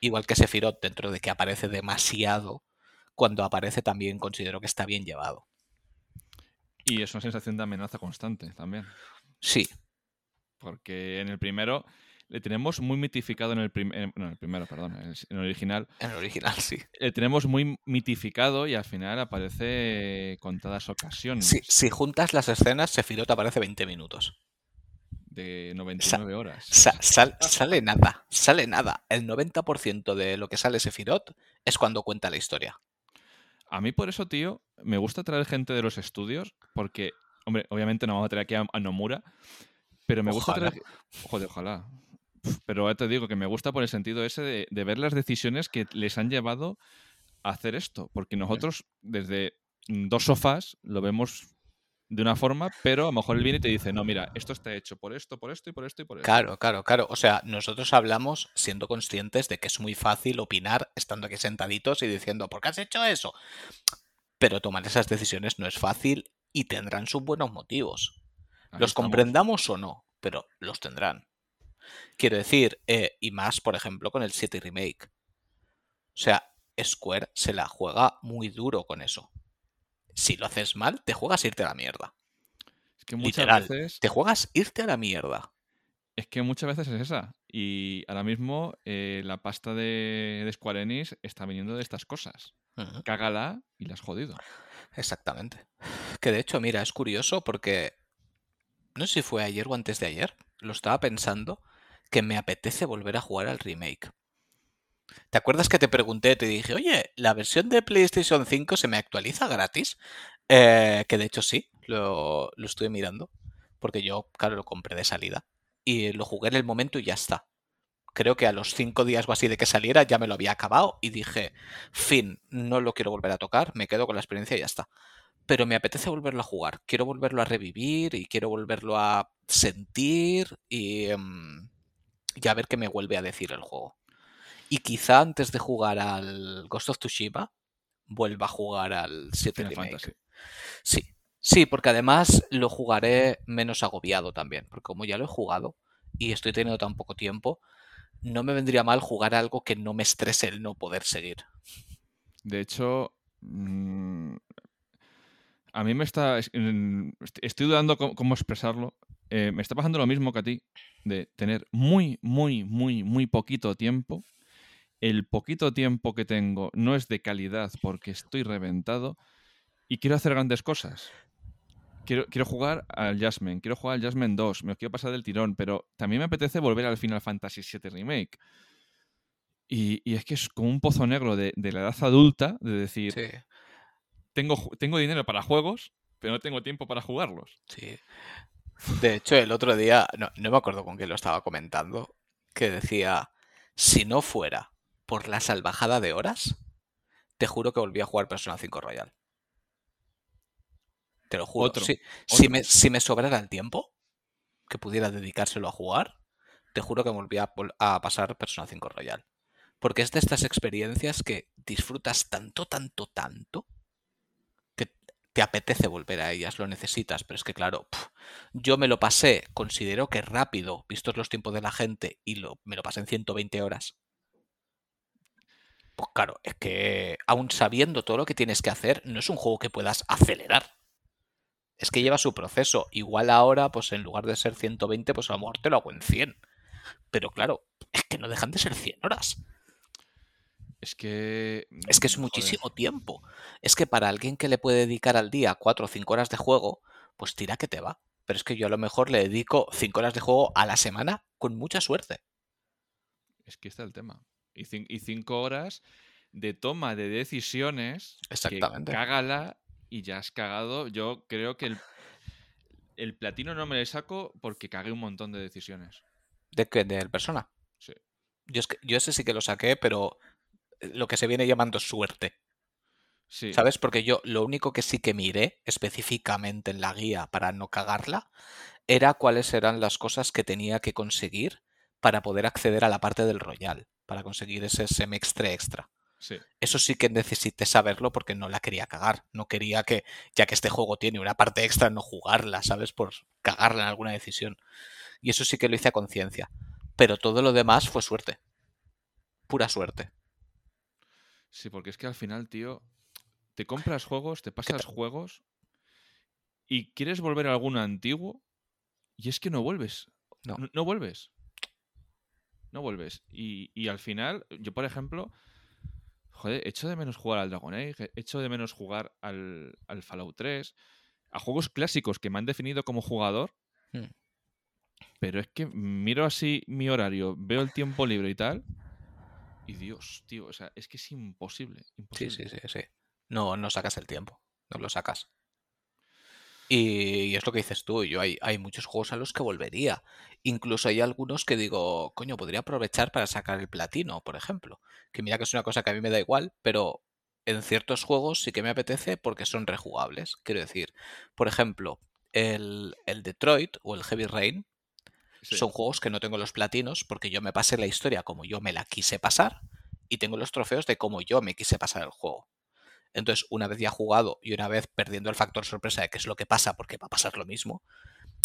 Igual que Sephiroth, dentro de que aparece demasiado, cuando aparece también considero que está bien llevado. Y es una sensación de amenaza constante también. Sí, Porque en el primero le tenemos muy mitificado en el, prim- en- no, en el primero, perdón, en el, en el original. en el original sí. Le tenemos muy mitificado y al final aparece contadas ocasiones Si, si juntas las escenas, Sephiroth aparece 20 minutos. de 99 horas. Sa- sal- sale nada, sale nada. El 90% de lo que sale Sephiroth es cuando cuenta la historia. A mí por eso, tío, me gusta traer gente de los estudios porque, hombre, obviamente no vamos a traer aquí a, a Nomura, pero me gusta traer... Joder, ojalá. Pero ya te digo que me gusta por el sentido ese de, de ver las decisiones que les han llevado a hacer esto. Porque nosotros, desde dos sofás, lo vemos de una forma, pero a lo mejor él viene y te dice, no, mira, esto está hecho por esto, por esto y por esto y por esto. Claro, claro, claro. O sea, nosotros hablamos siendo conscientes de que es muy fácil opinar estando aquí sentaditos y diciendo, ¿por qué has hecho eso? Pero tomar esas decisiones no es fácil y tendrán sus buenos motivos. Ahí Los estamos. comprendamos o no, pero los tendrán. Quiero decir, eh, y más, por ejemplo, con el 7 Remake. O sea, Square se la juega muy duro con eso. Si lo haces mal, te juegas irte a la mierda. Es que muchas Literal. veces... Te juegas irte a la mierda. Es que muchas veces es esa. Y ahora mismo eh, la pasta de, de Square Enix está viniendo de estas cosas. Cágala y la has jodido. Exactamente. Que de hecho, mira, es curioso porque no sé si fue ayer o antes de ayer, lo estaba pensando que me apetece volver a jugar al remake. ¿Te acuerdas que te pregunté, te dije, oye, la versión de PlayStation 5 se me actualiza gratis? Eh, que de hecho sí, lo, lo estuve mirando, porque yo, claro, lo compré de salida y lo jugué en el momento y ya está. Creo que a los cinco días o así de que saliera ya me lo había acabado y dije, fin, no lo quiero volver a tocar, me quedo con la experiencia y ya está pero me apetece volverlo a jugar. Quiero volverlo a revivir y quiero volverlo a sentir y, em, y a ver qué me vuelve a decir el juego. Y quizá antes de jugar al Ghost of Tsushima, vuelva a jugar al 7 Final Remake. Fantasy. Sí, Sí, porque además lo jugaré menos agobiado también, porque como ya lo he jugado y estoy teniendo tan poco tiempo, no me vendría mal jugar algo que no me estrese el no poder seguir. De hecho, mm, a mí me está. Estoy dudando cómo expresarlo. Eh, me está pasando lo mismo que a ti, de tener muy, muy, muy, muy poquito tiempo. El poquito tiempo que tengo no es de calidad porque estoy reventado y quiero hacer grandes cosas. Quiero, quiero jugar al Jasmine, quiero jugar al Jasmine 2, me quiero pasar del tirón, pero también me apetece volver al Final Fantasy VII Remake. Y, es que es como un pozo negro de, la edad adulta, de decir, tengo, tengo dinero para juegos, pero no tengo tiempo para jugarlos. Sí. De hecho, el otro día, no, no me acuerdo con quién lo estaba comentando, que decía, si no fuera por la salvajada de horas, te juro que volví a jugar Persona 5 Royal. Te lo juro. Si, me, si, me, sobrara el tiempo que pudiera dedicárselo a jugar, te juro que me volví a, pasar Persona 5 Royal. Porque es de estas experiencias que disfrutas tanto, tanto, tanto, que te apetece volver a ellas, lo necesitas. Pero es que, claro, yo me lo pasé, considero que rápido, vistos los tiempos de la gente, y lo, me lo pasé en 120 horas. Pues claro, es que aún sabiendo todo lo que tienes que hacer, no es un juego que puedas acelerar es que lleva su proceso. Igual ahora, pues en lugar de ser 120, pues a lo mejor te lo hago en 100. Pero claro, es que no dejan de ser 100 horas. Es que... Es que es muchísimo tiempo. Es que para alguien que le puede dedicar al día 4 o 5 horas de juego, pues tira que te va. Pero es que yo a lo mejor le dedico 5 horas de juego a la semana con mucha suerte. Es que está el tema. Y 5 horas de toma de decisiones. Exactamente. Que cágala y ya has cagado. Yo creo que el, platino no me le saco porque cagué un montón de decisiones. ¿De qué? ¿Del persona? Sí. Yo, yo ese sí que lo saqué, pero eh, lo que se viene llamando suerte. Sí. ¿Sabes? Porque yo lo único que sí que miré específicamente en la guía para no cagarla era cuáles eran las cosas que tenía que conseguir para poder acceder a la parte del Royal, para conseguir ese semestre extra. Eso sí que necesité saberlo porque no la quería cagar. No quería que, ya que este juego tiene una parte extra, no jugarla, ¿sabes? Por cagarla en alguna decisión. Y eso sí que lo hice a conciencia. Pero todo lo demás fue suerte. Pura suerte. Sí, porque es que al final, tío, te compras juegos, te pasas juegos y quieres volver a alguno antiguo y es que no vuelves. No, no, vuelves. No vuelves. Y, y al final, yo por ejemplo, joder, echo de menos jugar al Dragon Age, echo de menos jugar al, Fallout 3, a juegos clásicos que me han definido como jugador. Hmm. Pero es que miro así mi horario, veo el tiempo libre y tal. Y Dios, tío, o sea, es que es imposible. Sí, sí, sí, sí. No, no sacas el tiempo. No lo sacas. Y, es lo que dices tú, yo hay, hay muchos juegos a los que volvería. Incluso hay algunos que digo, coño, podría aprovechar para sacar el platino, por ejemplo. Que mira que es una cosa que a mí me da igual, pero en ciertos juegos sí que me apetece porque son rejugables. Quiero decir, por ejemplo, el, Detroit o el Heavy Rain son juegos que no tengo los platinos porque yo me pasé la historia como yo me la quise pasar y tengo los trofeos de cómo yo me quise pasar el juego. Entonces, una vez ya jugado y una vez perdiendo el factor sorpresa de qué es lo que pasa, porque va a pasar lo mismo,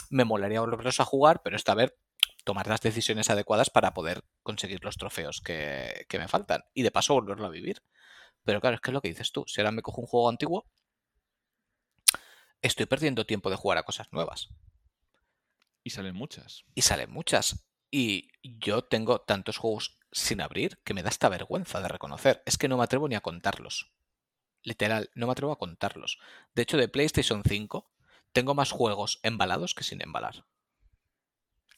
me molaría volverlos a jugar, pero esta vez tomar las decisiones adecuadas para poder conseguir los trofeos que, me faltan. Y de paso volverlo a vivir. Pero claro, es que es lo que dices tú. Si ahora me cojo un juego antiguo, estoy perdiendo tiempo de jugar a cosas nuevas. Y salen muchas. Y salen muchas. Y yo tengo tantos juegos sin abrir que me da esta vergüenza de reconocer. Es que no me atrevo ni a contarlos. Literal, no me atrevo a contarlos. De hecho, de PlayStation 5 tengo más juegos embalados que sin embalar.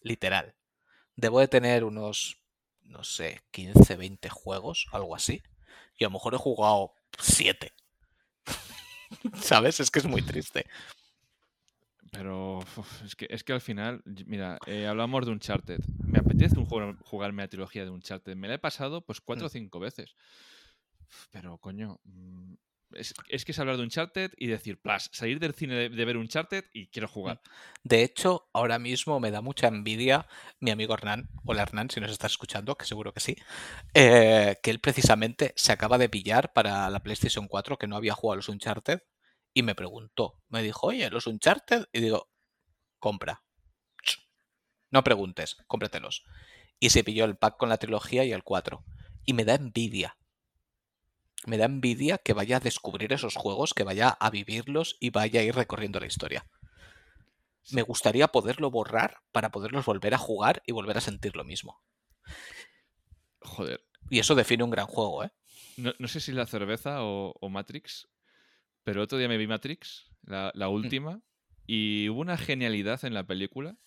Literal. Debo de tener unos, no sé, 15, 20 juegos, algo así. Y a lo mejor he jugado 7. <laughs> ¿Sabes? Es que es muy triste. Pero es, que, es que al final, mira, eh, hablamos de Uncharted. Me apetece un juego, jugarme la trilogía de Uncharted. Me la he pasado pues cuatro o mm. cinco veces. Pero coño, mm, es, que es hablar de Uncharted y decir, plus, salir del cine de, ver un Uncharted y quiero jugar. De hecho, ahora mismo me da mucha envidia mi amigo Hernán, hola Hernán, si nos estás escuchando, que seguro que sí, eh, que él precisamente se acaba de pillar para la PlayStation 4, que no había jugado los Uncharted, y me preguntó, me dijo, oye, los Uncharted, y digo, compra. No preguntes, cómpratelos. Y se pilló el pack con la trilogía y el 4. Y me da envidia. Me da envidia que vaya a descubrir esos juegos, que vaya a vivirlos y vaya a ir recorriendo la historia. Me gustaría poderlo borrar para poderlos volver a jugar y volver a sentir lo mismo. Joder. Y eso define un gran juego, ¿eh? No, no sé si la cerveza o, o, Matrix, pero otro día me vi Matrix, la, la última, y hubo una genialidad en la película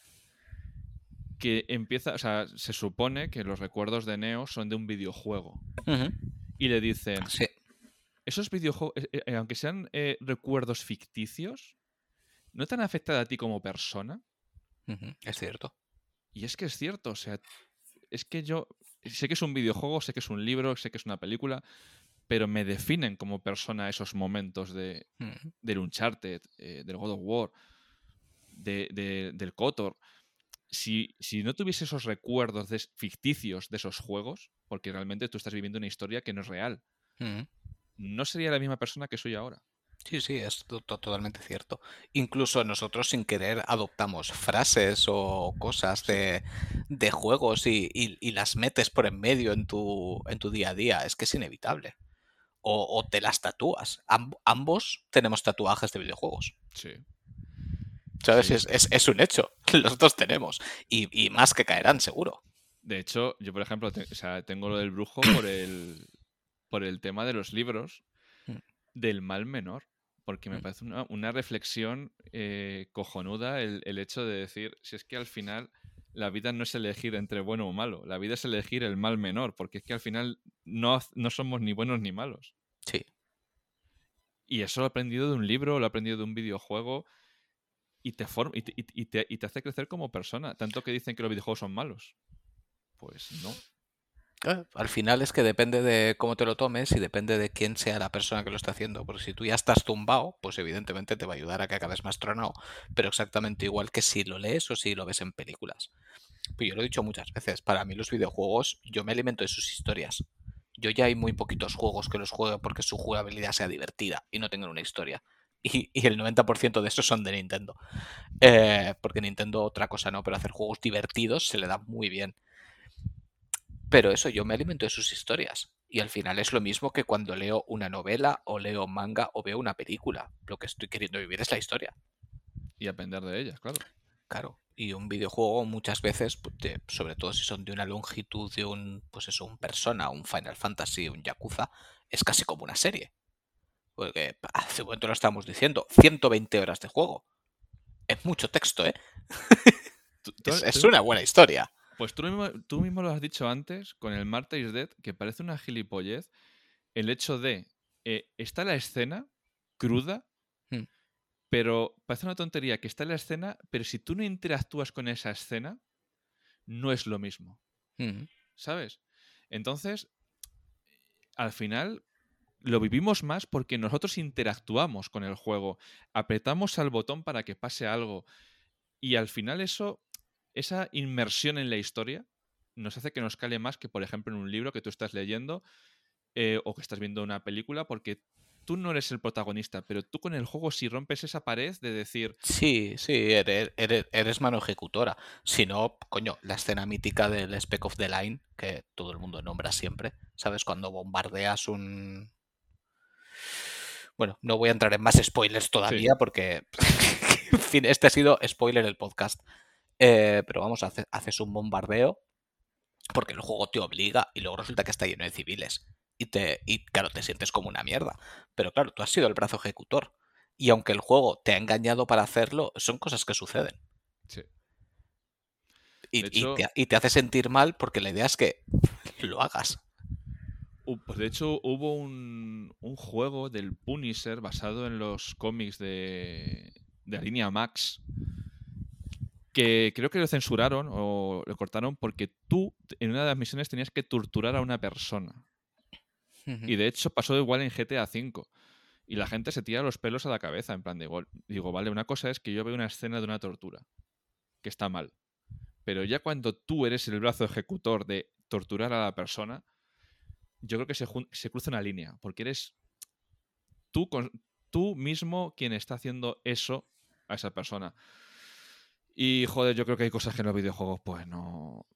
que empieza, o sea, se supone que los recuerdos de Neo son de un videojuego. Uh -huh. Y le dicen, Sí. esos videojuegos, eh, eh, aunque sean eh, recuerdos ficticios, ¿no te han afectado a ti como persona? Uh -huh. Es cierto. Y es que es cierto, o sea, es que yo sé que es un videojuego, sé que es un libro, sé que es una película, pero me definen como persona esos momentos de, Uh -huh. del Uncharted, eh, del God of War, de, de, del Kotor. Si, si, no tuviese esos recuerdos de, ficticios de esos juegos, porque realmente tú estás viviendo una historia que no es real, no sería la misma persona que soy ahora. Sí, sí, es totalmente cierto. Incluso nosotros sin querer adoptamos frases o cosas de, de juegos y, y, y, las metes por en medio en tu, en tu día a día. Es que es inevitable. O, o te las tatúas. Amb ambos tenemos tatuajes de videojuegos. Sí. ¿Sabes? Sí. Es, es, es, un hecho. <laughs> Los dos tenemos. Y, y, más que caerán, seguro. De hecho, yo, por ejemplo, te, o sea, tengo lo del brujo <coughs> por el, por el tema de los libros del mal menor. Porque me parece una, una reflexión eh, cojonuda el, el, hecho de decir, si es que al final la vida no es elegir entre bueno o malo, la vida es elegir el mal menor, porque es que al final no, no somos ni buenos ni malos. Sí. Y eso lo he aprendido de un libro, lo he aprendido de un videojuego y te, forma, y, te, y, te, y te hace crecer como persona. Tanto que dicen que los videojuegos son malos. Pues no. Eh, al final es que depende de cómo te lo tomes y depende de quién sea la persona que lo está haciendo. Porque si tú ya estás tumbado, pues evidentemente te va a ayudar a que acabes más tronado. Pero exactamente igual que si lo lees o si lo ves en películas. Pues yo lo he dicho muchas veces, para mí los videojuegos, yo me alimento de sus historias. Yo ya hay muy poquitos juegos que los juegue porque su jugabilidad sea divertida y no tengan una historia. Y, y el 90% de esos son de Nintendo. Eh, porque Nintendo otra cosa no, pero hacer juegos divertidos se le da muy bien. Pero eso, yo me alimento de sus historias. Y al final es lo mismo que cuando leo una novela o leo manga o veo una película. Lo que estoy queriendo vivir es la historia. Y aprender de ella, claro. Claro. Y un videojuego muchas veces, sobre todo si son de una longitud de un, pues eso, un Persona, un Final Fantasy, un Yakuza, es casi como una serie. Porque hace un momento lo estábamos diciendo, 120 horas de juego. Es mucho texto, ¿eh? <laughs> ¿Tú, tú, es, es una buena historia. Pues tú mismo, tú mismo, lo has dicho antes con el Marta is Dead, que parece una gilipollez el hecho de eh, está la escena cruda, hmm. pero parece una tontería que está en la escena, pero si tú no interactúas con esa escena, no es lo mismo. Hmm. ¿Sabes? Entonces, al final lo vivimos más porque nosotros interactuamos con el juego, apretamos al botón para que pase algo y al final eso esa inmersión en la historia nos hace que nos cale más que, por ejemplo, en un libro que tú estás leyendo eh, o que estás viendo una película, porque tú no eres el protagonista, pero tú con el juego si rompes esa pared de decir... Sí, sí, eres, eres, mano ejecutora. Si no, coño, la escena mítica del Spec of the Line, que todo el mundo nombra siempre, ¿sabes? Cuando bombardeas un... Bueno, no voy a entrar en más spoilers todavía Sí. porque, <laughs> en fin, este ha sido spoiler el podcast. Eh, pero vamos, hace- haces un bombardeo porque el juego te obliga y luego resulta que está lleno de civiles. Y, te, y claro, te sientes como una mierda. Pero claro, tú has sido el brazo ejecutor. Y aunque el juego te ha engañado para hacerlo, son cosas que suceden. Sí. Y, te, y te hace sentir mal porque la idea es que lo hagas. Pues de hecho hubo un, un juego del Punisher basado en los cómics de, de la línea Max que creo que lo censuraron o lo cortaron porque tú en una de las misiones tenías que torturar a una persona. Y de hecho pasó igual en GTA V. Y la gente se tira los pelos a la cabeza en plan de gol. Digo, vale, una cosa es que yo veo una escena de una tortura, que está mal. Pero ya cuando tú eres el brazo ejecutor de torturar a la persona, yo creo que se, se cruza una línea, porque eres tú, con- tú mismo quien está haciendo eso a esa persona. Y joder, yo creo que hay cosas que en los videojuegos, pues no.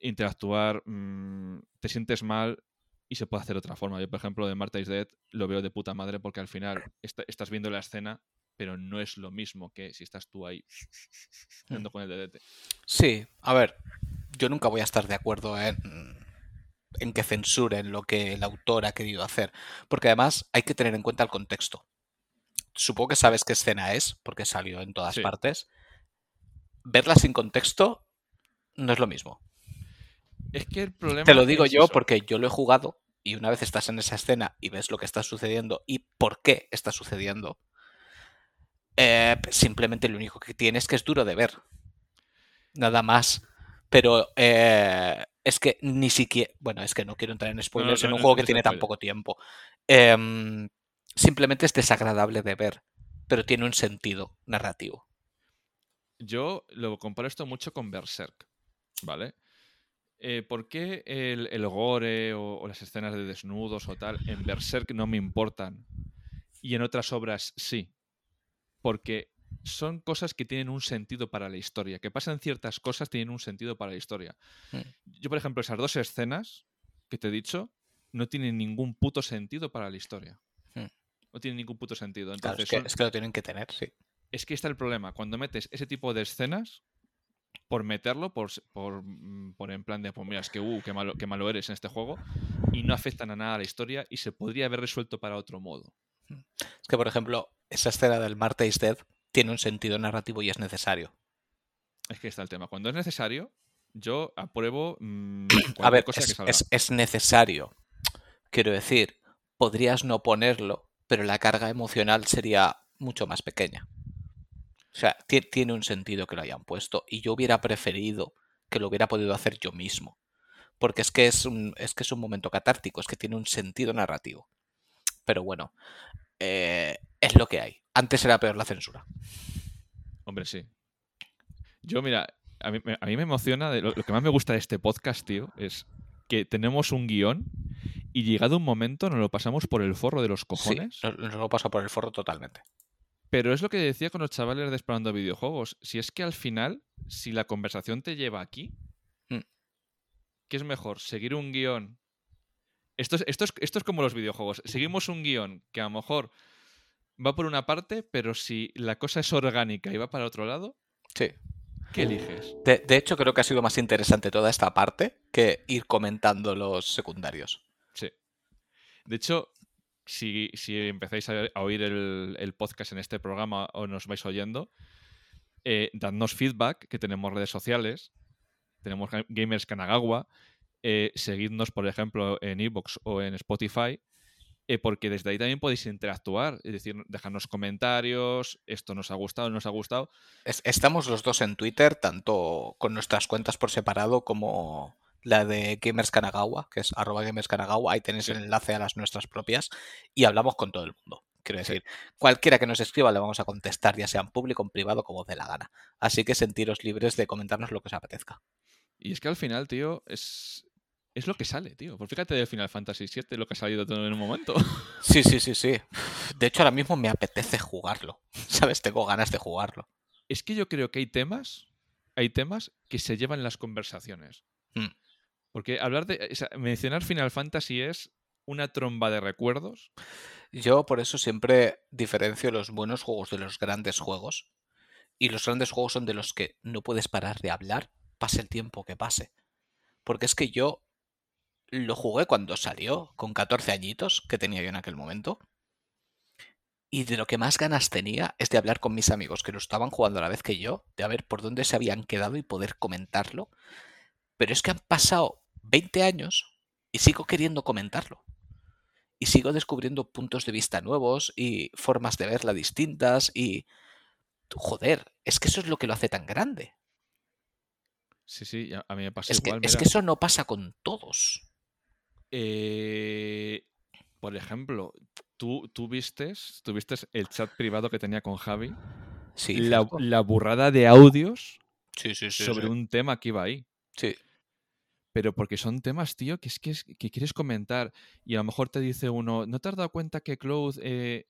Interactuar, mm, te sientes mal y se puede hacer de otra forma. Yo, por ejemplo, de Marta is Dead lo veo de puta madre porque al final estás viendo la escena, pero no es lo mismo que si estás tú ahí Mm. con el DDT. Sí, a ver, yo nunca voy a estar de acuerdo en, en que censuren lo que el autor ha querido hacer, porque además hay que tener en cuenta el contexto. Supongo que sabes qué escena es, porque salió en todas Sí. partes. Verla sin contexto no es lo mismo. Es que el problema. Te lo digo es yo eso. porque yo lo he jugado y una vez estás en esa escena y ves lo que está sucediendo y por qué está sucediendo, eh, simplemente lo único que tienes es que es duro de ver. Nada más. Pero eh, es que ni siquiera. Bueno, es que no quiero entrar en spoilers no, en un no, juego que tiene tan poco tiempo. Em, simplemente es desagradable de ver, pero tiene un sentido narrativo. Yo lo comparo esto mucho con Berserk, ¿vale? Eh, ¿Por qué el, el gore o, o las escenas de desnudos o tal en Berserk no me importan y en otras obras sí? Porque son cosas que tienen un sentido para la historia, que pasan ciertas cosas tienen un sentido para la historia. Mm. Yo, por ejemplo, esas dos escenas que te he dicho no tienen ningún puto sentido para la historia. Mm. No tienen ningún puto sentido. Claro, Entonces, es, que, son- es que lo tienen que tener, sí. es que está el problema. Cuando metes ese tipo de escenas, por meterlo, por, por, mm, por en plan de, pues mira, es que, uh, qué malo, qué malo eres en este juego, y no afectan a nada a la historia y se podría haber resuelto para otro modo. Es que, por ejemplo, esa escena del Marta is Dead tiene un sentido narrativo y es necesario. Es que está el tema. Cuando es necesario, yo apruebo mm, <clears throat> A ver, cosa que es, salga. es- es necesario. Quiero decir, podrías no ponerlo, pero la carga emocional sería mucho más pequeña. O sea, ti- tiene un sentido que lo hayan puesto y yo hubiera preferido que lo hubiera podido hacer yo mismo. Porque es que es un, es que es un momento catártico, es que tiene un sentido narrativo. Pero bueno, eh, es lo que hay. Antes era peor la censura. Hombre, sí. Yo, mira, a mí, me- a mí me emociona, de lo, lo que más me gusta de este podcast, tío, es que tenemos un guion y llegado un momento nos lo pasamos por el forro de los Sí, cojones. nos, nos lo pasa por el forro totalmente. Pero es lo que decía con los chavales de Explorando Videojuegos. Si es que al final, si la conversación te lleva aquí, Mm. ¿qué es mejor? ¿Seguir un guion? Esto es, esto, es, esto es como los videojuegos. Seguimos un guion que a lo mejor va por una parte, pero si la cosa es orgánica y va para otro lado, Sí. ¿qué eliges? De, de hecho, creo que ha sido más interesante toda esta parte que ir comentando los secundarios. Sí. De hecho, si, si empezáis a, a oír el, el podcast en este programa o nos vais oyendo, eh, dadnos feedback, que tenemos redes sociales, tenemos Ga- Gamers Kanagawa, eh, seguidnos, por ejemplo, en Evox o en Spotify, eh, porque desde ahí también podéis interactuar, es decir, dejarnos comentarios, esto nos ha gustado, no nos ha gustado. Es- estamos los dos en Twitter, tanto con nuestras cuentas por separado como la de Gamers Kanagawa, que es arroba Gamers Kanagawa. Ahí tenéis Sí. el enlace a las nuestras propias y hablamos con todo el mundo. Quiero Sí. decir, cualquiera que nos escriba le vamos a contestar, ya sea en público, en privado, como os dé la gana. Así que sentiros libres de comentarnos lo que os apetezca. Y es que al final, tío, es, es lo que sale, tío. Pues fíjate de Final Fantasy VII, lo que ha salido todo en un momento. <laughs> Sí, sí, sí, sí. De hecho, ahora mismo me apetece jugarlo. <laughs> ¿Sabes? Tengo ganas de jugarlo. Es que yo creo que hay temas, hay temas que se llevan en las conversaciones. Mm. Porque hablar de. o sea, mencionar Final Fantasy es una tromba de recuerdos. Yo por eso siempre diferencio los buenos juegos de los grandes juegos. Y los grandes juegos son de los que no puedes parar de hablar, pase el tiempo que pase. Porque es que yo lo jugué cuando salió, con 14 añitos que tenía yo en aquel momento. Y de lo que más ganas tenía es de hablar con mis amigos que lo estaban jugando a la vez que yo, de a ver por dónde se habían quedado y poder comentarlo. Pero es que han pasado 20 años y sigo queriendo comentarlo y sigo descubriendo puntos de vista nuevos y formas de verla distintas y joder, es que eso es lo que lo hace tan grande. Sí, sí, a mí me pasa Es que, igual. es que eso no pasa con todos. Eh, por ejemplo, tú, tú vistes, tú vistes el chat privado que tenía con Javi. Sí, la, la burrada de audios sí, sí, sí, sobre sí. un tema que iba ahí. Sí. Pero porque son temas, tío, que es que, es- que quieres comentar. Y a lo mejor te dice uno, ¿no te has dado cuenta que Cloud eh,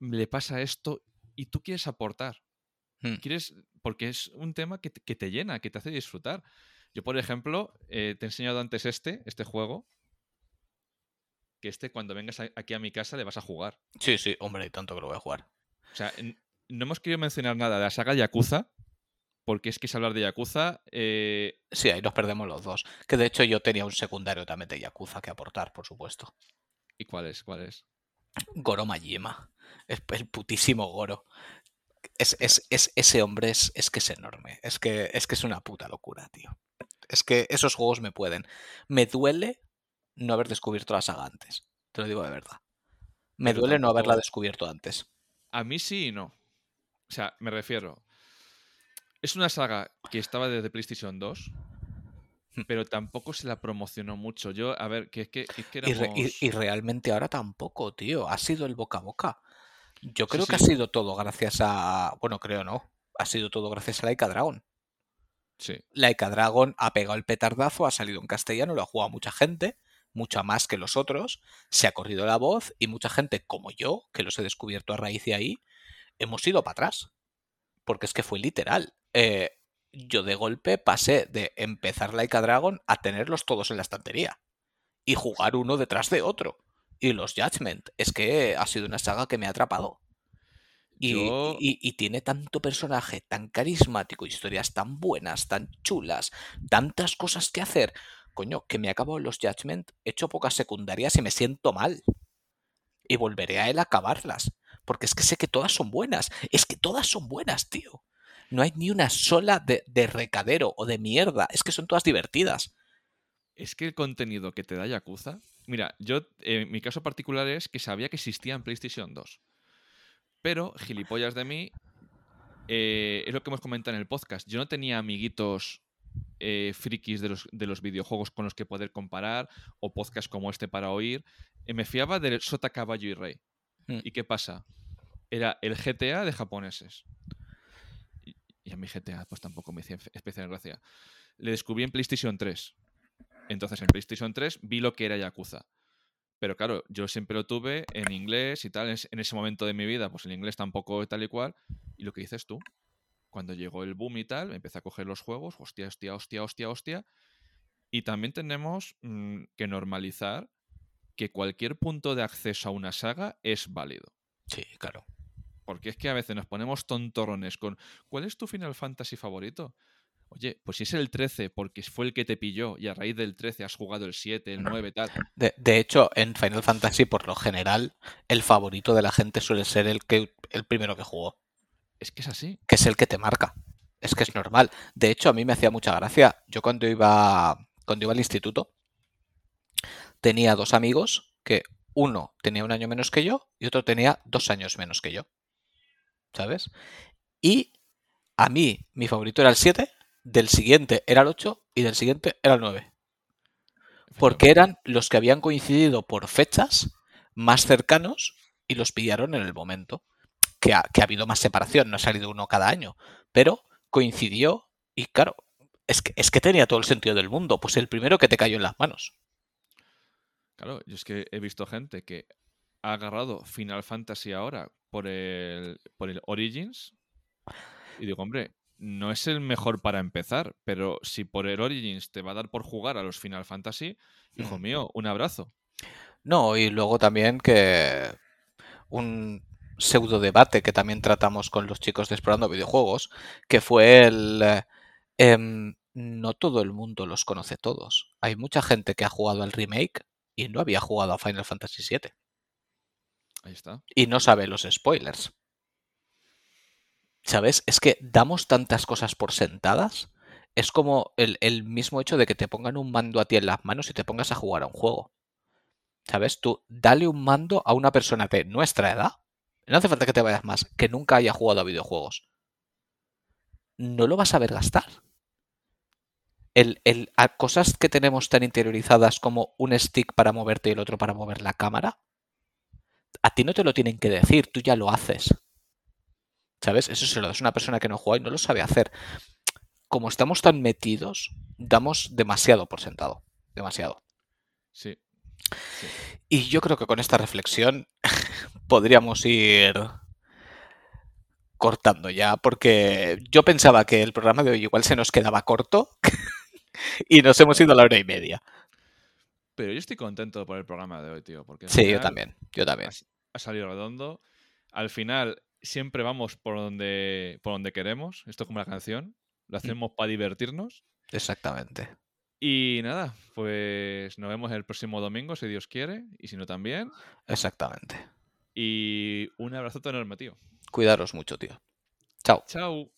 le pasa esto y tú quieres aportar. Hmm. Quieres, porque es un tema que te, que te llena, que te hace disfrutar. Yo, por ejemplo, eh, te he enseñado antes este, este juego, que este cuando vengas aquí a mi casa le vas a jugar. Sí, sí, hombre, y tanto que lo voy a jugar. O sea, no hemos querido mencionar nada de la saga Yakuza, porque es que es hablar de Yakuza. eh, Sí, ahí nos perdemos los dos. Que de hecho yo tenía un secundario también de Yakuza que aportar, por supuesto. ¿Y cuál es? ¿Cuál es? Goro Majima. Es el putísimo Goro. Es, es- es- ese hombre es, es que es enorme. Es que, es que es una puta locura, tío. Es que esos juegos me pueden. Me duele no haber descubierto la saga antes. Te lo digo de verdad. Me Pero duele no haberla descubierto antes. A mí sí y no. O sea, me refiero. Es una saga que estaba desde PlayStation 2, Hmm. pero tampoco se la promocionó mucho. Yo, a ver, que es que, es que Y, re- y- éramos- y realmente ahora tampoco, tío. Ha sido el boca a boca. Yo Sí, creo que sí. ha sido todo gracias a. Bueno, creo no. Ha sido todo gracias a Laika Dragon. Sí. Laika Dragon ha pegado el petardazo, ha salido en castellano, lo ha jugado mucha gente, mucha más que los otros, se ha corrido la voz y mucha gente como yo, que los he descubierto a raíz de ahí, hemos ido para atrás. Porque es que fue literal. Eh, yo de golpe pasé de empezar Laika Dragon a tenerlos todos en la estantería y jugar uno detrás de otro. Y los Judgment, es que ha sido una saga que me ha atrapado. Y, Yo- y- y tiene tanto personaje, tan carismático, historias tan buenas, tan chulas, tantas cosas que hacer. Coño, que me acabo los Judgment, he hecho pocas secundarias y me siento mal. Y volveré a él a acabarlas. Porque es que sé que todas son buenas. Es que todas son buenas, tío. No hay ni una sola de, de recadero o de mierda. Es que son todas divertidas. Es que el contenido que te da Yakuza. Mira, yo, eh, mi caso particular es que sabía que existía en PlayStation 2. Pero, gilipollas de mí, eh, es lo que hemos comentado en el podcast. Yo no tenía amiguitos eh, frikis de los, de los videojuegos con los que poder comparar o podcasts como este para oír. Eh, me fiaba del Sota Caballo y Rey. Mm. ¿Y qué pasa? Era el GTA de japoneses. Y, y a mi GTA pues tampoco me hacía especial gracia. Le descubrí en PlayStation 3. Entonces en PlayStation 3 vi lo que era Yakuza. Pero claro, yo siempre lo tuve en inglés y tal. En ese momento de mi vida, pues el inglés tampoco tal y cual. Y lo que dices tú, cuando llegó el boom y tal, empecé a coger los juegos, hostia, hostia, hostia, hostia, hostia. Y también tenemos mm, que normalizar que cualquier punto de acceso a una saga es válido. Sí, claro. Porque es que a veces nos ponemos tontorrones con ¿cuál es tu Final Fantasy favorito? Oye, pues si es el 13 porque fue el que te pilló y a raíz del 13 has jugado el 7, el 9, tal. De, de hecho, en Final Fantasy, por lo general, el favorito de la gente suele ser el, que, el primero que jugó, Es que es así. que es el que te marca. Es que es normal. De hecho, a mí me hacía mucha gracia. Yo cuando iba, cuando iba al instituto, tenía dos amigos que uno tenía un año menos que yo y otro tenía dos años menos que yo. ¿Sabes? Y a mí, mi favorito era el 7, del siguiente era el 8 y del siguiente era el 9. porque eran los que habían coincidido por fechas más cercanos y los pillaron en el momento. Que ha, que ha habido más separación, no ha salido uno cada año, pero coincidió y claro, es que, es que tenía todo el sentido del mundo, pues el primero que te cayó en las manos. Claro, yo es que he visto gente que ha agarrado Final Fantasy ahora por el, por el Origins y digo, hombre, no es el mejor para empezar, pero si por el Origins te va a dar por jugar a los Final Fantasy, hijo Mm. mío, un abrazo. No, y luego también que un pseudo debate que también tratamos con los chicos de Explorando Videojuegos, que fue el... eh, em, no todo el mundo los conoce todos. Hay mucha gente que ha jugado al remake y no había jugado a Final Fantasy VII Ahí está. y no sabe los spoilers. ¿Sabes? Es que damos tantas cosas por sentadas. Es como el, el mismo hecho de que te pongan un mando a ti en las manos y te pongas a jugar a un juego. ¿Sabes? Tú dale un mando a una persona de nuestra edad. No hace falta que te vayas más, que nunca haya jugado a videojuegos. No lo vas a ver gastar. El, el- a cosas que tenemos tan interiorizadas como un stick para moverte y el otro para mover la cámara, a ti no te lo tienen que decir, tú ya lo haces. ¿Sabes? Eso se lo das a una persona que no juega y no lo sabe hacer. Como estamos tan metidos, damos demasiado por sentado. Demasiado. Sí. Sí. Y yo creo que con esta reflexión <laughs> podríamos ir cortando ya, porque yo pensaba que el programa de hoy igual se nos quedaba corto <laughs> y nos hemos ido a la hora y media. Pero yo estoy contento por el programa de hoy, tío. Porque Sí, yo también, yo también. Ha, ha salido redondo. Al final siempre vamos por donde, por donde queremos. Esto es como la canción. Lo hacemos para divertirnos. Exactamente. Y nada, pues nos vemos el próximo domingo, si Dios quiere. Y si no, también. Exactamente. Y un abrazote enorme, tío. Cuidaros mucho, tío. Chao. Chao.